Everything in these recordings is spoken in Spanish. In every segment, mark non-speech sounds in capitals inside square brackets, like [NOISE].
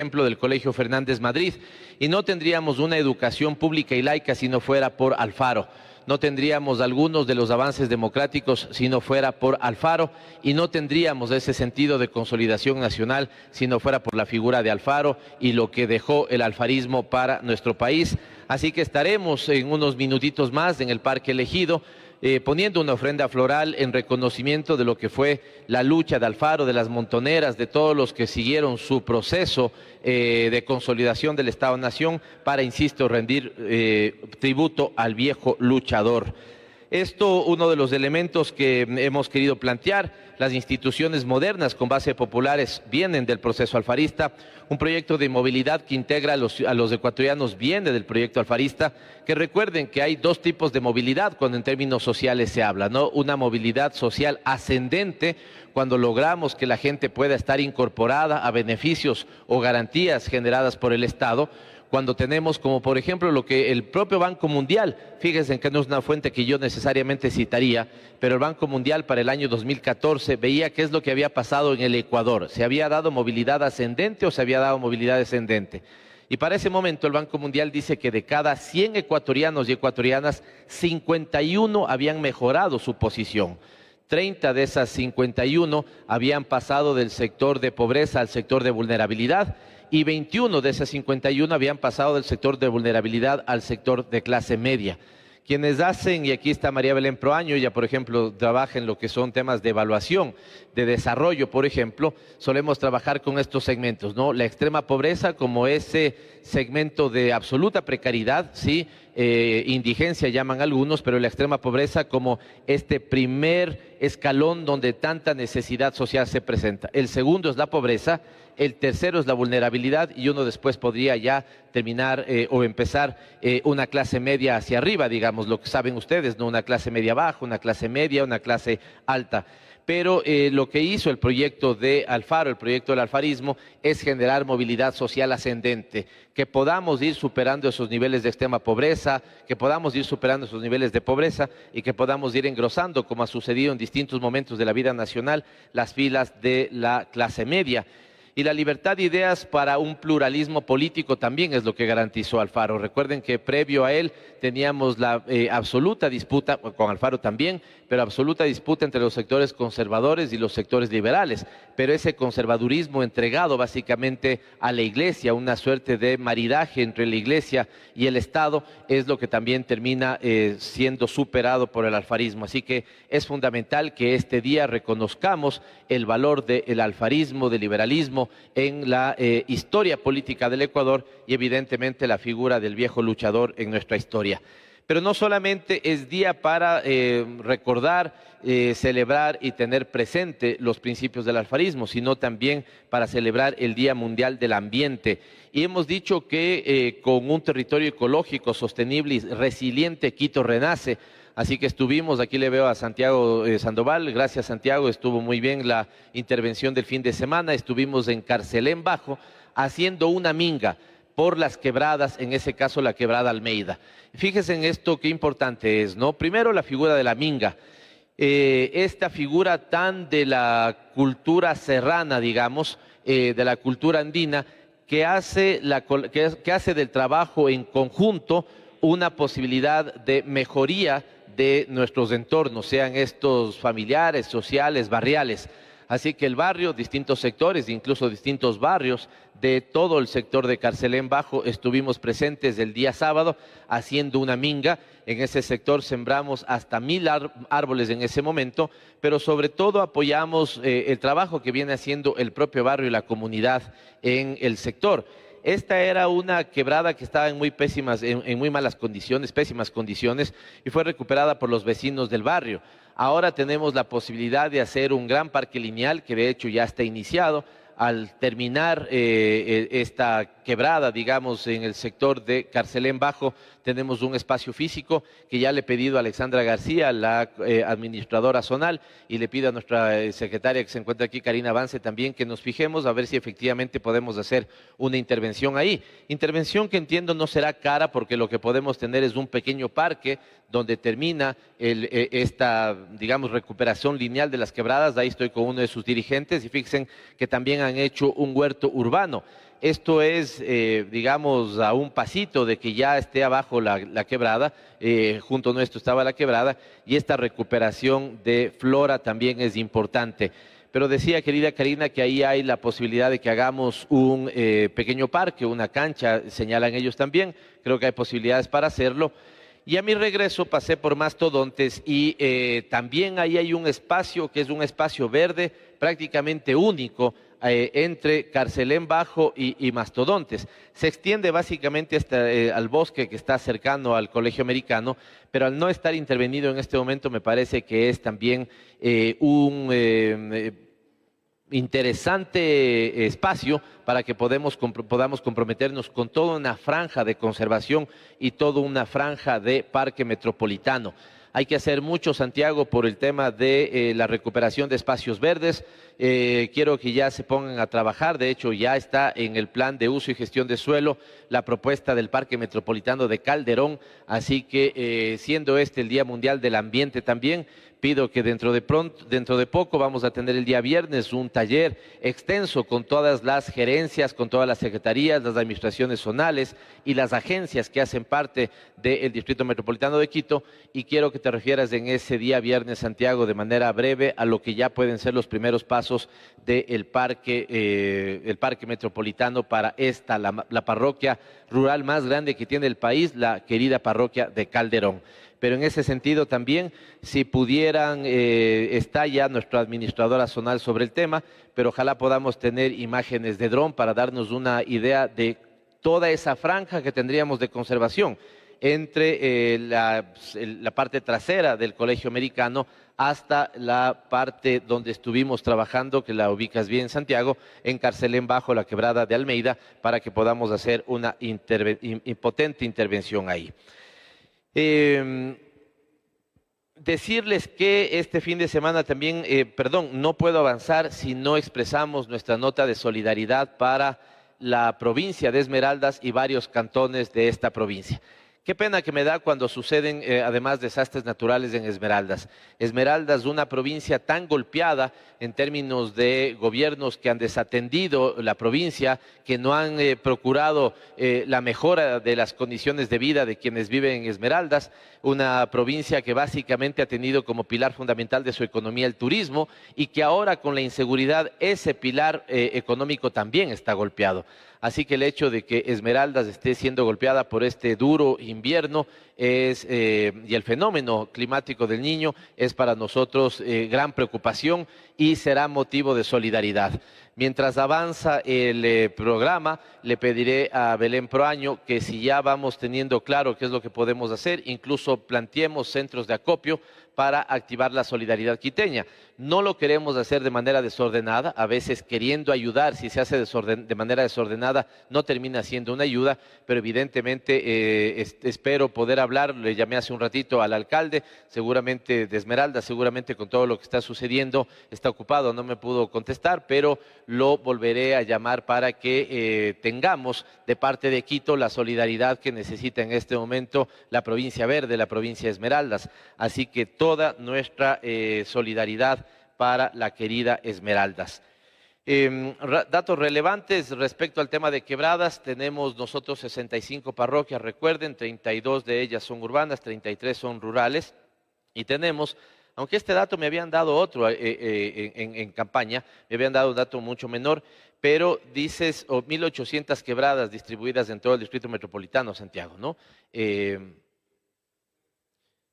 ejemplo del Colegio Fernández Madrid, y no tendríamos una educación pública y laica si no fuera por Alfaro. No tendríamos algunos de los avances democráticos si no fuera por Alfaro y no tendríamos ese sentido de consolidación nacional si no fuera por la figura de Alfaro y lo que dejó el alfarismo para nuestro país. Así que estaremos en unos minutitos más en el Parque Elegido eh, poniendo una ofrenda floral en reconocimiento de lo que fue la lucha de Alfaro, de las montoneras, de todos los que siguieron su proceso eh, de consolidación del Estado-Nación para, insisto, rendir eh, tributo al viejo luchador. Esto, uno de los elementos que hemos querido plantear, las instituciones modernas con base populares vienen del proceso alfarista, un proyecto de movilidad que integra a los, ecuatorianos viene del proyecto alfarista, que recuerden que hay dos tipos de movilidad cuando en términos sociales se habla, ¿no? Una movilidad social ascendente, cuando logramos que la gente pueda estar incorporada a beneficios o garantías generadas por el Estado, cuando tenemos como por ejemplo lo que el propio Banco Mundial, fíjense que no es una fuente que yo necesariamente citaría, pero el Banco Mundial para el año 2014 veía qué es lo que había pasado en el Ecuador, se había dado movilidad ascendente o se había dado movilidad descendente. Y para ese momento el Banco Mundial dice que de cada 100 ecuatorianos y ecuatorianas, 51 habían mejorado su posición. 30 de esas 51 habían pasado del sector de pobreza al sector de vulnerabilidad y 21 de esas 51 habían pasado del sector de vulnerabilidad al sector de clase media. Quienes hacen, y aquí está María Belén Proaño, ella por ejemplo trabaja en lo que son temas de evaluación, de desarrollo, por ejemplo, solemos trabajar con estos segmentos, ¿no? La extrema pobreza como ese segmento de absoluta precariedad, sí, eh, indigencia llaman algunos, pero la extrema pobreza como este primer escalón donde tanta necesidad social se presenta. El segundo es la pobreza, el tercero es la vulnerabilidad y uno después podría ya terminar eh, o empezar eh, una clase media hacia arriba, digamos, lo que saben ustedes, no una clase media baja, una clase media, una clase alta. Pero eh, lo que hizo el proyecto de Alfaro, el proyecto del alfarismo, es generar movilidad social ascendente, que podamos ir superando esos niveles de extrema pobreza, que podamos ir superando esos niveles de pobreza y que podamos ir engrosando, como ha sucedido en distintos momentos de la vida nacional, las filas de la clase media. Y la libertad de ideas para un pluralismo político también es lo que garantizó Alfaro. Recuerden que previo a él teníamos la eh, absoluta disputa, con Alfaro también, pero absoluta disputa entre los sectores conservadores y los sectores liberales. Pero ese conservadurismo entregado básicamente a la iglesia, una suerte de maridaje entre la iglesia y el Estado, es lo que también termina eh, siendo superado por el alfarismo. Así que es fundamental que este día reconozcamos el valor del alfarismo, del liberalismo, en la eh, historia política del Ecuador y evidentemente la figura del viejo luchador en nuestra historia. Pero no solamente es día para eh, recordar, eh, celebrar y tener presente los principios del alfarismo, sino también para celebrar el Día Mundial del Ambiente. Y hemos dicho que con un territorio ecológico sostenible y resiliente, Quito renace. Así que estuvimos, aquí le veo a Santiago eh, Sandoval, gracias Santiago, estuvo muy bien la intervención del fin de semana, estuvimos en Carcelén Bajo haciendo una minga por las quebradas, en ese caso la quebrada Almeida. Fíjense en esto qué importante es, ¿no? Primero la figura de la minga. Eh, esta figura tan de la cultura serrana, digamos, eh, de la cultura andina, que hace, la, que hace del trabajo en conjunto una posibilidad de mejoría de nuestros entornos, sean estos familiares, sociales, barriales. Así que el barrio, distintos sectores, incluso distintos barrios de todo el sector de Carcelén Bajo, estuvimos presentes el día sábado haciendo una minga. En ese sector sembramos hasta mil árboles en ese momento, pero sobre todo apoyamos eh, el trabajo que viene haciendo el propio barrio y la comunidad en el sector. Esta era una quebrada que estaba en muy pésimas, en, muy malas condiciones, pésimas condiciones, y fue recuperada por los vecinos del barrio. Ahora tenemos la posibilidad de hacer un gran parque lineal, que de hecho ya está iniciado, al terminar eh, eh, esta quebrada, digamos, en el sector de Carcelén Bajo, tenemos un espacio físico que ya le he pedido a Alexandra García, la eh, administradora zonal, y le pido a nuestra secretaria que se encuentra aquí, Karina Avance, también que nos fijemos a ver si efectivamente podemos hacer una intervención ahí. Intervención que entiendo no será cara porque lo que podemos tener es un pequeño parque donde termina esta, digamos, recuperación lineal de las quebradas. Ahí estoy con uno de sus dirigentes y fíjense que también han hecho un huerto urbano. Esto es, eh, digamos, a un pasito de que ya esté abajo la, quebrada, eh, junto a nuestro estaba la quebrada, y esta recuperación de flora también es importante. Pero decía, querida Karina, que ahí hay la posibilidad de que hagamos un eh, pequeño parque, una cancha, señalan ellos también, creo que hay posibilidades para hacerlo. Y a mi regreso pasé por Mastodontes y también ahí hay un espacio que es un espacio verde prácticamente único eh, entre Carcelén Bajo y, Mastodontes. Se extiende básicamente hasta, eh, al bosque que está cercano al Colegio Americano, pero al no estar intervenido en este momento me parece que es también eh, un interesante espacio para que podamos comprometernos con toda una franja de conservación y toda una franja de parque metropolitano. Hay que hacer mucho, Santiago, por el tema de la recuperación de espacios verdes. Eh, quiero que ya se pongan a trabajar. De hecho, ya está en el plan de uso y gestión de suelo la propuesta del Parque Metropolitano de Calderón. Así que, eh, siendo este el Día Mundial del Ambiente también, pido que dentro de pronto, dentro de poco vamos a tener el día viernes un taller extenso con todas las gerencias, con todas las secretarías, las administraciones zonales y las agencias que hacen parte del Distrito Metropolitano de Quito. Y quiero que te refieras en ese día viernes, Santiago, de manera breve a lo que ya pueden ser los primeros pasos del parque, eh, el parque metropolitano para esta, la parroquia rural más grande que tiene el país, la querida parroquia de Calderón pero en ese sentido también, si pudieran, eh, está ya nuestra administradora zonal sobre el tema, pero ojalá podamos tener imágenes de dron para darnos una idea de toda esa franja que tendríamos de conservación entre eh, la, parte trasera del colegio americano hasta la parte donde estuvimos trabajando, que la ubicas bien Santiago, en Carcelén Bajo, la quebrada de Almeida, para que podamos hacer una potente intervención ahí. Em, decirles que este fin de semana también, eh, perdón, no puedo avanzar si no expresamos nuestra nota de solidaridad para la provincia de Esmeraldas y varios cantones de esta provincia. Qué pena que me da cuando suceden eh, además desastres naturales en Esmeraldas. Esmeraldas, una provincia tan golpeada en términos de gobiernos que han desatendido la provincia, que no han eh, procurado eh, la mejora de las condiciones de vida de quienes viven en Esmeraldas, una provincia que básicamente ha tenido como pilar fundamental de su economía el turismo y que ahora con la inseguridad ese pilar económico también está golpeado. Así que el hecho de que Esmeraldas esté siendo golpeada por este duro invierno eh, y el fenómeno climático del niño es para nosotros eh, gran preocupación y será motivo de solidaridad. Mientras avanza el eh, programa, le pediré a Belén Proaño que si ya vamos teniendo claro qué es lo que podemos hacer, incluso planteemos centros de acopio para activar la solidaridad quiteña. No lo queremos hacer de manera desordenada, a veces queriendo ayudar, si se hace de manera desordenada, no termina siendo una ayuda, pero evidentemente eh, espero poder hablar, le llamé hace un ratito al alcalde, seguramente de Esmeralda, seguramente con todo lo que está sucediendo, está ocupado, no me pudo contestar, pero lo volveré a llamar para que eh, tengamos de parte de Quito la solidaridad que necesita en este momento la provincia verde, la provincia de Esmeraldas. Así que toda nuestra eh, solidaridad para la querida Esmeraldas. Em, datos relevantes respecto al tema de quebradas, tenemos nosotros 65 parroquias, recuerden, 32 de ellas son urbanas, 33 son rurales, y tenemos, aunque este dato me habían dado otro eh, eh, en, campaña, me habían dado un dato mucho menor, pero dices 1.800 quebradas distribuidas en todo el distrito metropolitano, Santiago, ¿no? Em,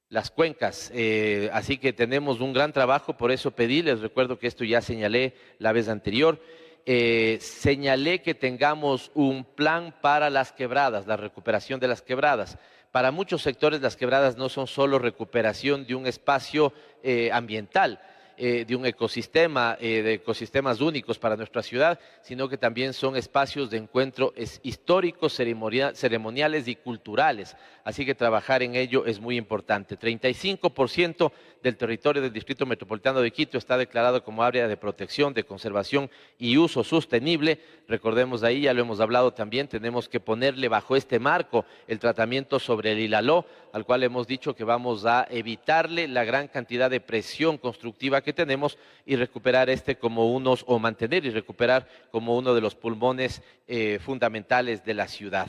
las cuencas. Eh, así que tenemos un gran trabajo, por eso pedí, les recuerdo que esto ya señalé la vez anterior, eh, señalé que tengamos un plan para las quebradas, la recuperación de las quebradas. Para muchos sectores las quebradas no son solo recuperación de un espacio eh, ambiental, eh, de un ecosistema, eh, de ecosistemas únicos para nuestra ciudad, sino que también son espacios de encuentro históricos, ceremoniales y culturales. Así que trabajar en ello es muy importante. 35% del territorio del Distrito Metropolitano de Quito está declarado como área de protección, de conservación y uso sostenible. Recordemos ahí, ya lo hemos hablado también, tenemos que ponerle bajo este marco el tratamiento sobre el hilaló, al cual hemos dicho que vamos a evitarle la gran cantidad de presión constructiva que tenemos y recuperar este como unos, o mantener y recuperar como uno de los pulmones eh, fundamentales de la ciudad.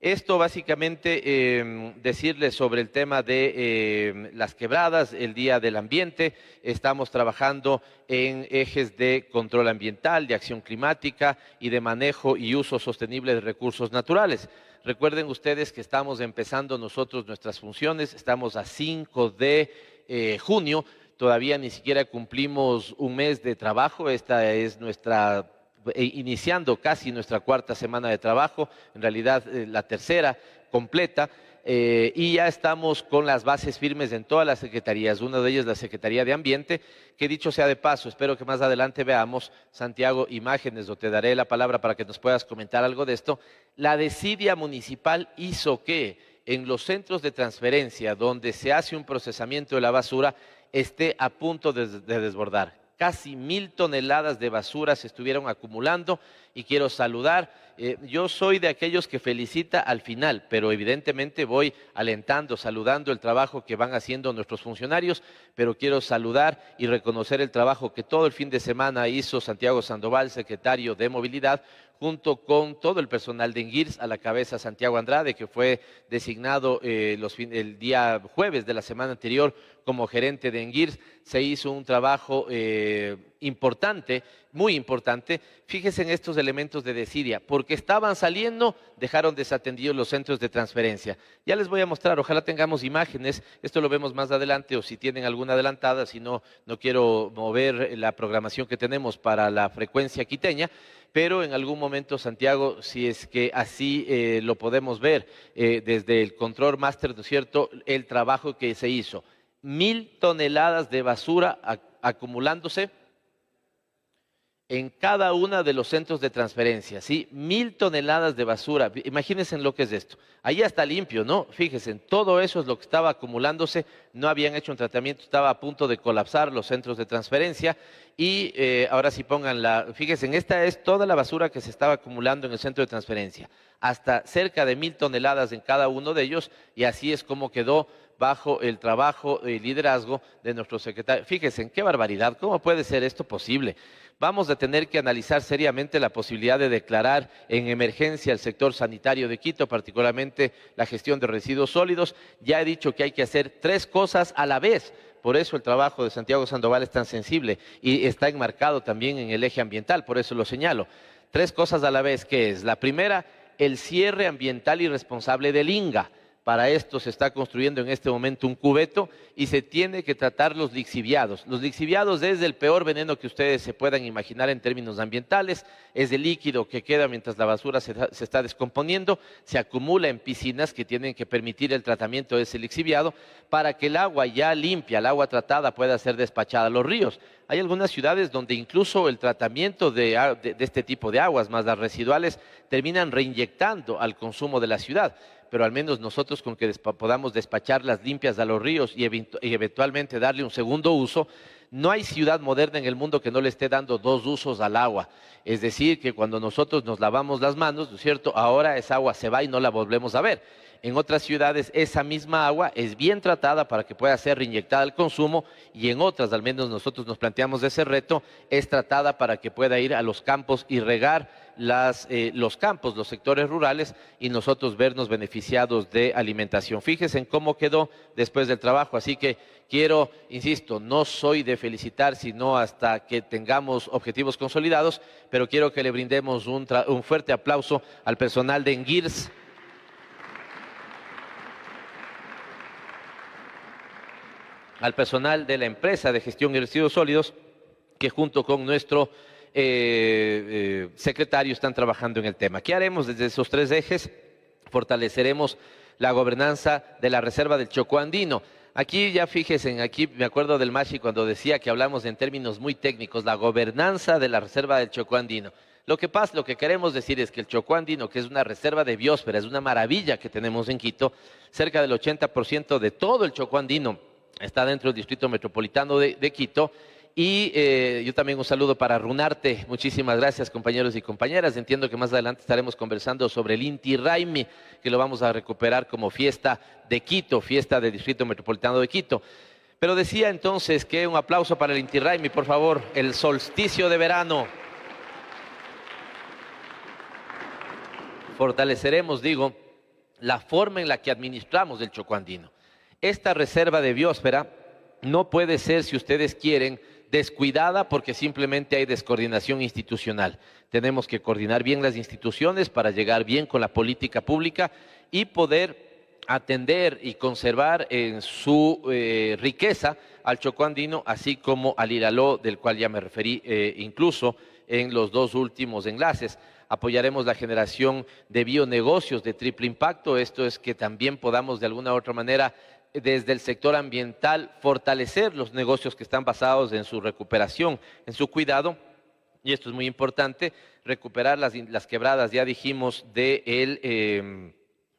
Esto básicamente em, decirles sobre el tema de em, las quebradas, el Día del Ambiente. Estamos trabajando en ejes de control ambiental, de acción climática y de manejo y uso sostenible de recursos naturales. Recuerden ustedes que estamos empezando nosotros nuestras funciones, estamos a 5 de eh, junio, todavía ni siquiera cumplimos un mes de trabajo, esta es nuestra eh, iniciando casi nuestra cuarta semana de trabajo, en realidad eh, la tercera completa, eh, y ya estamos con las bases firmes en todas las secretarías, una de ellas la Secretaría de Ambiente, que dicho sea de paso, espero que más adelante veamos, Santiago, imágenes, o te daré la palabra para que nos puedas comentar algo de esto. La desidia municipal hizo que en los centros de transferencia, donde se hace un procesamiento de la basura, esté a punto de desbordar casi mil toneladas de basura se estuvieron acumulando y quiero saludar. Eh, yo soy de aquellos que felicita al final, pero evidentemente voy alentando, saludando el trabajo que van haciendo nuestros funcionarios, pero quiero saludar y reconocer el trabajo que todo el fin de semana hizo Santiago Sandoval, secretario de Movilidad, junto con todo el personal de Engirs, a la cabeza Santiago Andrade, que fue designado eh, el día jueves de la semana anterior como gerente de Engirs. Se hizo un trabajo eh, importante, muy importante. Fíjense en estos elementos de desidia, porque estaban saliendo, dejaron desatendidos los centros de transferencia. Ya les voy a mostrar, ojalá tengamos imágenes, esto lo vemos más adelante o si tienen alguna adelantada, si no, no quiero mover la programación que tenemos para la frecuencia quiteña pero en algún momento, Santiago, si es que así eh, lo podemos ver eh, desde el control master, ¿no es cierto?, el trabajo que se hizo. Mil toneladas de basura acumulándose en cada uno de los centros de transferencia, ¿sí? Mil toneladas de basura. Imagínense lo que es esto. Ahí está limpio, ¿no? Fíjense, todo eso es lo que estaba acumulándose, no habían hecho un tratamiento, estaba a punto de colapsar los centros de transferencia y eh, ahora sí pongan la, fíjense, esta es toda la basura que se estaba acumulando en el centro de transferencia, hasta cerca de mil toneladas en cada uno de ellos y así es como quedó bajo el trabajo y liderazgo de nuestro secretario. Fíjense, qué barbaridad, ¿cómo puede ser esto posible? Vamos a tener que analizar seriamente la posibilidad de declarar en emergencia el sector sanitario de Quito, particularmente la gestión de residuos sólidos. Ya he dicho que hay que hacer tres cosas a la vez. Por eso el trabajo de Santiago Sandoval es tan sensible y está enmarcado también en el eje ambiental, por eso lo señalo. Tres cosas a la vez, que es la primera, el cierre ambiental y responsable del INGA. Para esto se está construyendo en este momento un cubeto y se tiene que tratar los lixiviados. Los lixiviados es el peor veneno que ustedes se puedan imaginar en términos ambientales. Es el líquido que queda mientras la basura se, está descomponiendo, se acumula en piscinas que tienen que permitir el tratamiento de ese lixiviado para que el agua ya limpia, el agua tratada pueda ser despachada a los ríos. Hay algunas ciudades donde incluso el tratamiento de, de este tipo de aguas, más las residuales, terminan reinyectando al consumo de la ciudad pero al menos nosotros con que podamos despacharlas limpias a los ríos y, eventualmente darle un segundo uso, no hay ciudad moderna en el mundo que no le esté dando dos usos al agua. Es decir, que cuando nosotros nos lavamos las manos, ¿no es cierto? Ahora esa agua se va y no la volvemos a ver. En otras ciudades esa misma agua es bien tratada para que pueda ser reinyectada al consumo y en otras, al menos nosotros nos planteamos ese reto, es tratada para que pueda ir a los campos y regar eh, los campos, los sectores rurales y nosotros vernos beneficiados de alimentación. Fíjense en cómo quedó después del trabajo, así que quiero, insisto, no soy de felicitar, sino hasta que tengamos objetivos consolidados, pero quiero que le brindemos un, un fuerte aplauso al personal de Engirs. al personal de la empresa de gestión de residuos sólidos, que junto con nuestro eh, eh, secretario están trabajando en el tema. ¿Qué haremos desde esos tres ejes? Fortaleceremos la gobernanza de la reserva del Chocó Andino. Aquí ya fíjense, aquí me acuerdo del Machi cuando decía que hablamos en términos muy técnicos, la gobernanza de la reserva del Chocó Andino. Lo que pasa, lo que queremos decir es que el Chocó Andino, que es una reserva de biosfera, es una maravilla que tenemos en Quito, cerca del 80% de todo el Chocó Andino está dentro del Distrito Metropolitano de, Quito. Y eh, yo también un saludo para Runarte. Muchísimas gracias, compañeros y compañeras. Entiendo que más adelante estaremos conversando sobre el Inti Raimi, que lo vamos a recuperar como fiesta de Quito, fiesta del Distrito Metropolitano de Quito. Pero decía entonces que un aplauso para el Inti Raymi, por favor, el solsticio de verano. Fortaleceremos, digo, la forma en la que administramos el Chocó andino. Esta reserva de biosfera no puede ser, si ustedes quieren, descuidada porque simplemente hay descoordinación institucional. Tenemos que coordinar bien las instituciones para llegar bien con la política pública y poder atender y conservar en su eh, riqueza al Chocó andino, así como al Iraló, del cual ya me referí eh, incluso en los dos últimos enlaces. Apoyaremos la generación de bionegocios de triple impacto, esto es que también podamos de alguna u otra manera desde el sector ambiental fortalecer los negocios que están basados en su recuperación, en su cuidado, y esto es muy importante, recuperar las, quebradas, ya dijimos, del em,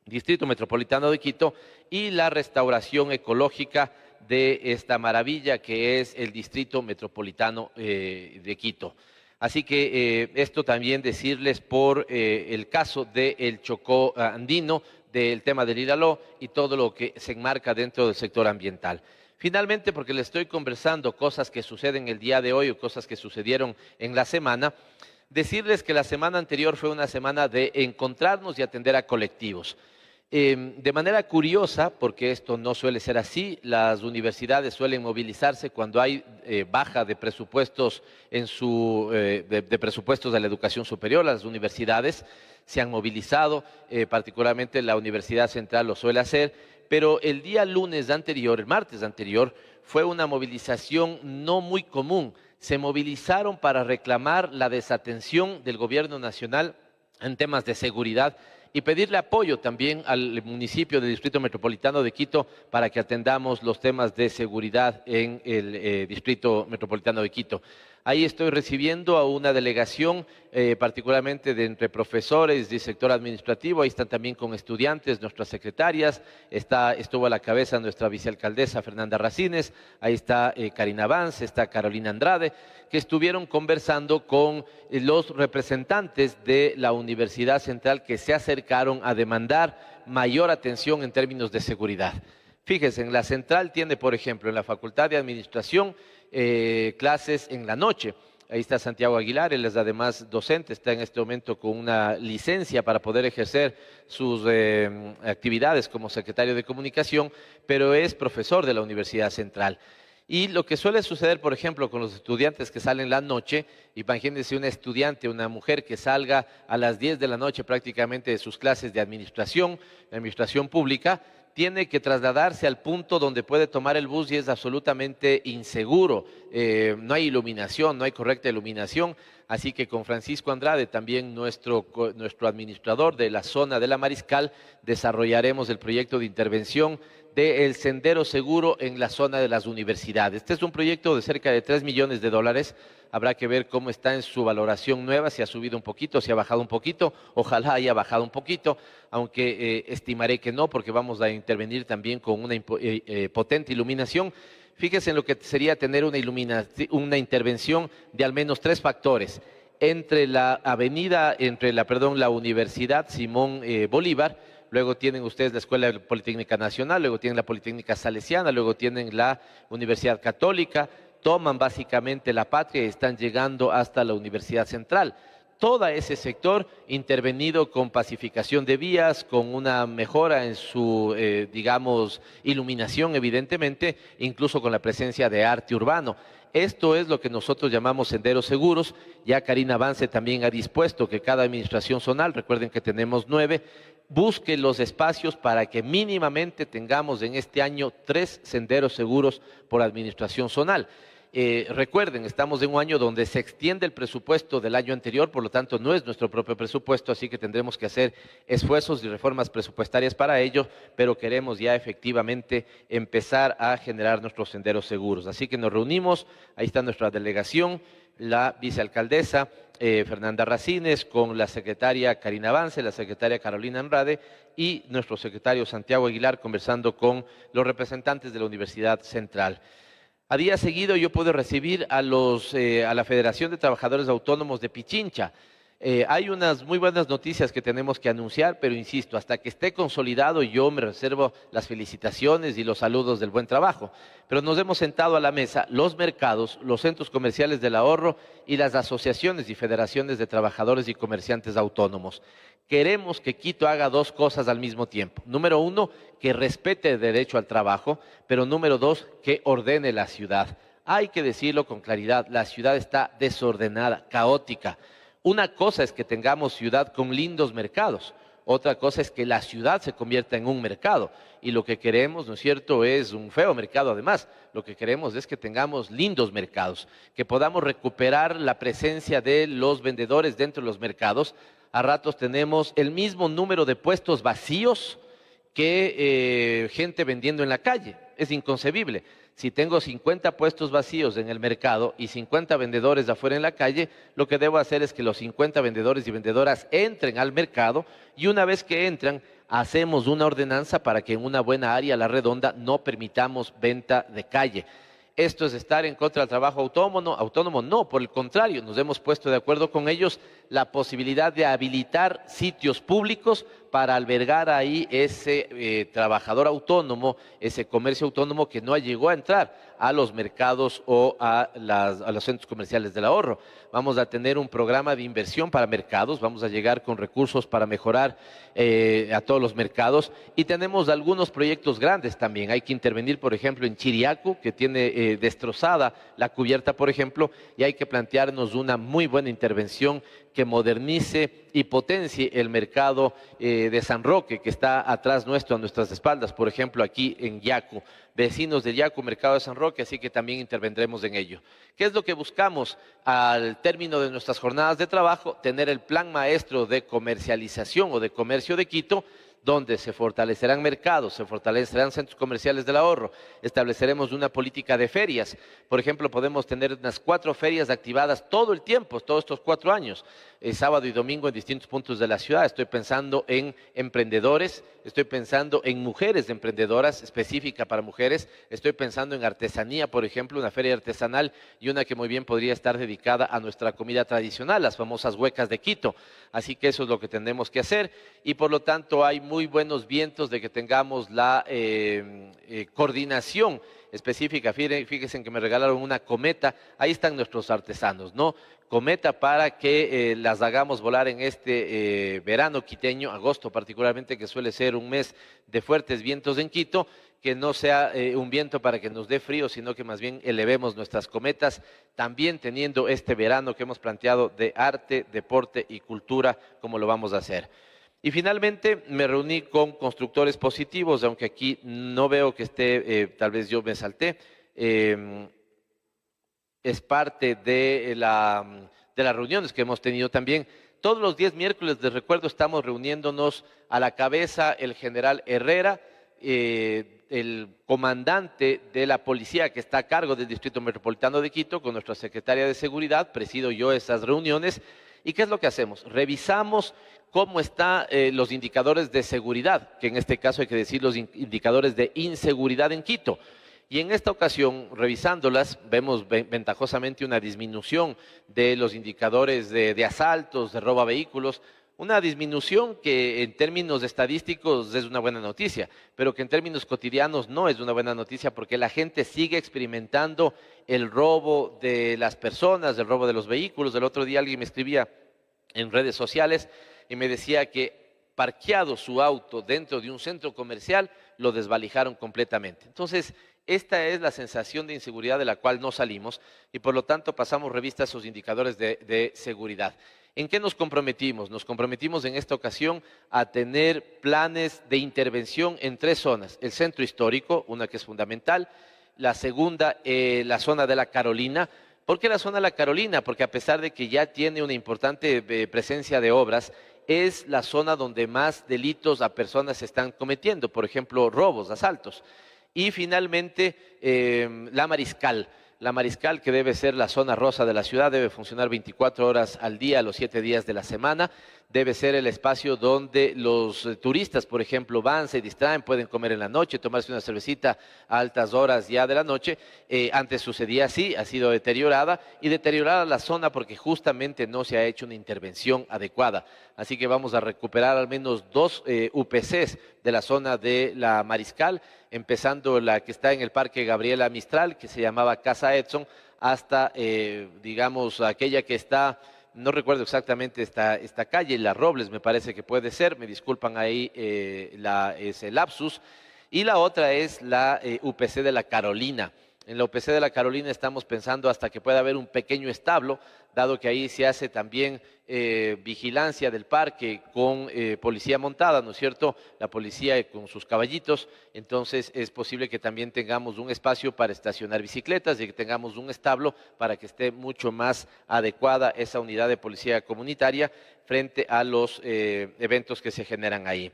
Distrito Metropolitano de Quito y la restauración ecológica de esta maravilla que es el Distrito Metropolitano eh, de Quito. Así que eh, esto también decirles por eh, el caso del Chocó andino, del tema del Iraló y todo lo que se enmarca dentro del sector ambiental. Finalmente, porque le estoy conversando cosas que suceden el día de hoy o cosas que sucedieron en la semana, decirles que la semana anterior fue una semana de encontrarnos y atender a colectivos. Em, de manera curiosa, porque esto no suele ser así, las universidades suelen movilizarse cuando hay eh, baja de presupuestos en su, eh, de, presupuestos de la educación superior. Las universidades se han movilizado, eh, particularmente la Universidad Central lo suele hacer, pero el día lunes anterior, el martes anterior, fue una movilización no muy común. Se movilizaron para reclamar la desatención del gobierno nacional en temas de seguridad y pedirle apoyo también al municipio del Distrito Metropolitano de Quito para que atendamos los temas de seguridad en el eh, Distrito Metropolitano de Quito. Ahí estoy recibiendo a una delegación, eh, particularmente de entre profesores del sector administrativo, ahí están también con estudiantes, nuestras secretarias, está, estuvo a la cabeza nuestra vicealcaldesa Fernanda Racines, ahí está eh, Karina Vance, está Carolina Andrade, que estuvieron conversando con eh, los representantes de la Universidad Central que se acercaron a demandar mayor atención en términos de seguridad. Fíjense, en la central tiene, por ejemplo, en la Facultad de Administración, eh, clases en la noche. Ahí está Santiago Aguilar, él es además docente, está en este momento con una licencia para poder ejercer sus eh, actividades como secretario de comunicación, pero es profesor de la Universidad Central. Y lo que suele suceder, por ejemplo, con los estudiantes que salen la noche, imagínense una estudiante, una mujer que salga a las 10 de la noche prácticamente de sus clases de administración, de administración pública, tiene que trasladarse al punto donde puede tomar el bus y es absolutamente inseguro. Eh, no hay iluminación, no hay correcta iluminación. Así que con Francisco Andrade, también nuestro, nuestro administrador de la zona de la Mariscal, desarrollaremos el proyecto de intervención del sendero seguro en la zona de las universidades. Este es un proyecto de cerca de 3 millones de dólares habrá que ver cómo está en su valoración nueva, si ha subido un poquito, si ha bajado un poquito, ojalá haya bajado un poquito, aunque eh, estimaré que no, porque vamos a intervenir también con una eh, eh, potente iluminación. Fíjese en lo que sería tener una, una intervención de al menos tres factores entre la avenida, entre la, perdón, la Universidad Simón Bolívar, luego tienen ustedes la Escuela Politécnica Nacional, luego tienen la Politécnica Salesiana, luego tienen la Universidad Católica, toman básicamente la patria y están llegando hasta la Universidad Central. Todo ese sector intervenido con pacificación de vías, con una mejora en su, eh, digamos, iluminación, evidentemente, incluso con la presencia de arte urbano. Esto es lo que nosotros llamamos senderos seguros. Ya Karina Avance también ha dispuesto que cada administración zonal, recuerden que tenemos nueve, busque los espacios para que mínimamente tengamos en este año tres senderos seguros por administración zonal. Eh, recuerden, estamos en un año donde se extiende el presupuesto del año anterior, por lo tanto no es nuestro propio presupuesto, así que tendremos que hacer esfuerzos y reformas presupuestarias para ello, pero queremos ya efectivamente empezar a generar nuestros senderos seguros. Así que nos reunimos, ahí está nuestra delegación, la vicealcaldesa eh, Fernanda Racines, con la secretaria Karina Avance, la secretaria Carolina Andrade y nuestro secretario Santiago Aguilar conversando con los representantes de la Universidad Central. A día seguido yo puedo recibir a, los, eh, a la Federación de Trabajadores Autónomos de Pichincha. Eh, hay unas muy buenas noticias que tenemos que anunciar, pero insisto, hasta que esté consolidado yo me reservo las felicitaciones y los saludos del buen trabajo. Pero nos hemos sentado a la mesa los mercados, los centros comerciales del ahorro y las asociaciones y federaciones de trabajadores y comerciantes autónomos. Queremos que Quito haga dos cosas al mismo tiempo. Número uno, que respete el derecho al trabajo, pero número dos, que ordene la ciudad. Hay que decirlo con claridad, la ciudad está desordenada, caótica una cosa es que tengamos ciudad con lindos mercados, otra cosa es que la ciudad se convierta en un mercado. Y lo que queremos, ¿no es cierto?, es un feo mercado además. Lo que queremos es que tengamos lindos mercados, que podamos recuperar la presencia de los vendedores dentro de los mercados. A ratos tenemos el mismo número de puestos vacíos que eh, gente vendiendo en la calle. Es inconcebible si tengo 50 puestos vacíos en el mercado y 50 vendedores afuera en la calle, lo que debo hacer es que los 50 vendedores y vendedoras entren al mercado y una vez que entran, hacemos una ordenanza para que en una buena área, la redonda, no permitamos venta de calle. Esto es estar en contra del trabajo autónomo, autónomo no, por el contrario, nos hemos puesto de acuerdo con ellos la posibilidad de habilitar sitios públicos para albergar ahí ese eh, trabajador autónomo, ese comercio autónomo que no llegó a entrar a los mercados o a, los centros comerciales del ahorro. Vamos a tener un programa de inversión para mercados, vamos a llegar con recursos para mejorar eh, a todos los mercados y tenemos algunos proyectos grandes también. Hay que intervenir, por ejemplo, en Chiriaco, que tiene eh, destrozada la cubierta, por ejemplo, y hay que plantearnos una muy buena intervención que modernice y potencie el mercado eh, de San Roque, que está atrás nuestro, a nuestras espaldas, por ejemplo, aquí en Yacu, vecinos de Yacu, mercado de San Roque, así que también intervendremos en ello. ¿Qué es lo que buscamos al término de nuestras jornadas de trabajo? Tener el plan maestro de comercialización o de comercio de Quito, donde se fortalecerán mercados, se fortalecerán centros comerciales del ahorro, estableceremos una política de ferias. Por ejemplo, podemos tener unas cuatro ferias activadas todo el tiempo, todos estos cuatro años, eh, sábado y domingo en distintos puntos de la ciudad. Estoy pensando en emprendedores, estoy pensando en mujeres emprendedoras específica para mujeres, estoy pensando en artesanía, por ejemplo, una feria artesanal y una que muy bien podría estar dedicada a nuestra comida tradicional, las famosas huecas de Quito. Así que eso es lo que tendremos que hacer y por lo tanto hay muy buenos vientos de que tengamos la eh, eh, coordinación específica. Fíjense que me regalaron una cometa. Ahí están nuestros artesanos, ¿no? Cometa para que eh, las hagamos volar en este verano quiteño, agosto particularmente, que suele ser un mes de fuertes vientos en Quito, que no sea un viento para que nos dé frío, sino que más bien elevemos nuestras cometas, también teniendo este verano que hemos planteado de arte, deporte y cultura, como lo vamos a hacer. Y finalmente me reuní con constructores positivos, aunque aquí no veo que esté, eh, tal vez yo me salté, em, es parte de, la, de las reuniones que hemos tenido también. Todos los días miércoles de recuerdo estamos reuniéndonos a la cabeza el general Herrera, eh, el comandante de la policía que está a cargo del Distrito Metropolitano de Quito, con nuestra secretaria de Seguridad, presido yo esas reuniones. ¿Y qué es lo que hacemos? Revisamos cómo están eh, los indicadores de seguridad, que en este caso hay que decir los indicadores de inseguridad en Quito. Y en esta ocasión, revisándolas, vemos ventajosamente una disminución de los indicadores de, asaltos, de robo vehículos, una disminución que en términos estadísticos es una buena noticia, pero que en términos cotidianos no es una buena noticia porque la gente sigue experimentando el robo de las personas, el robo de los vehículos. El otro día alguien me escribía en redes sociales y me decía que parqueado su auto dentro de un centro comercial, lo desvalijaron completamente. Entonces, esta es la sensación de inseguridad de la cual no salimos y por lo tanto pasamos revista a esos indicadores de, de, seguridad. ¿En qué nos comprometimos? Nos comprometimos en esta ocasión a tener planes de intervención en tres zonas. El centro histórico, una que es fundamental, la segunda, eh, la zona de la Carolina, ¿Por qué la zona de la Carolina? Porque a pesar de que ya tiene una importante eh, presencia de obras, es la zona donde más delitos a personas se están cometiendo, por ejemplo, robos, asaltos. Y finalmente, em, la Mariscal. La Mariscal, que debe ser la zona rosa de la ciudad, debe funcionar 24 horas al día, los 7 días de la semana. Debe ser el espacio donde los eh, turistas, por ejemplo, van, se distraen, pueden comer en la noche, tomarse una cervecita a altas horas ya de la noche. Eh, antes sucedía así, ha sido deteriorada y deteriorada la zona porque justamente no se ha hecho una intervención adecuada. Así que vamos a recuperar al menos dos eh, UPCs de la zona de la Mariscal, empezando la que está en el Parque Gabriela Mistral, que se llamaba Casa Edson, hasta, digamos, aquella que está no recuerdo exactamente esta, esta calle, La Robles me parece que puede ser, me disculpan ahí eh, la, ese lapsus, y la otra es la eh, UPC de la Carolina. En la UPC de la Carolina estamos pensando hasta que pueda haber un pequeño establo, dado que ahí se hace también eh, vigilancia del parque con eh, policía montada, ¿no es cierto? La policía con sus caballitos, entonces es posible que también tengamos un espacio para estacionar bicicletas y que tengamos un establo para que esté mucho más adecuada esa unidad de policía comunitaria frente a los eh, eventos que se generan ahí.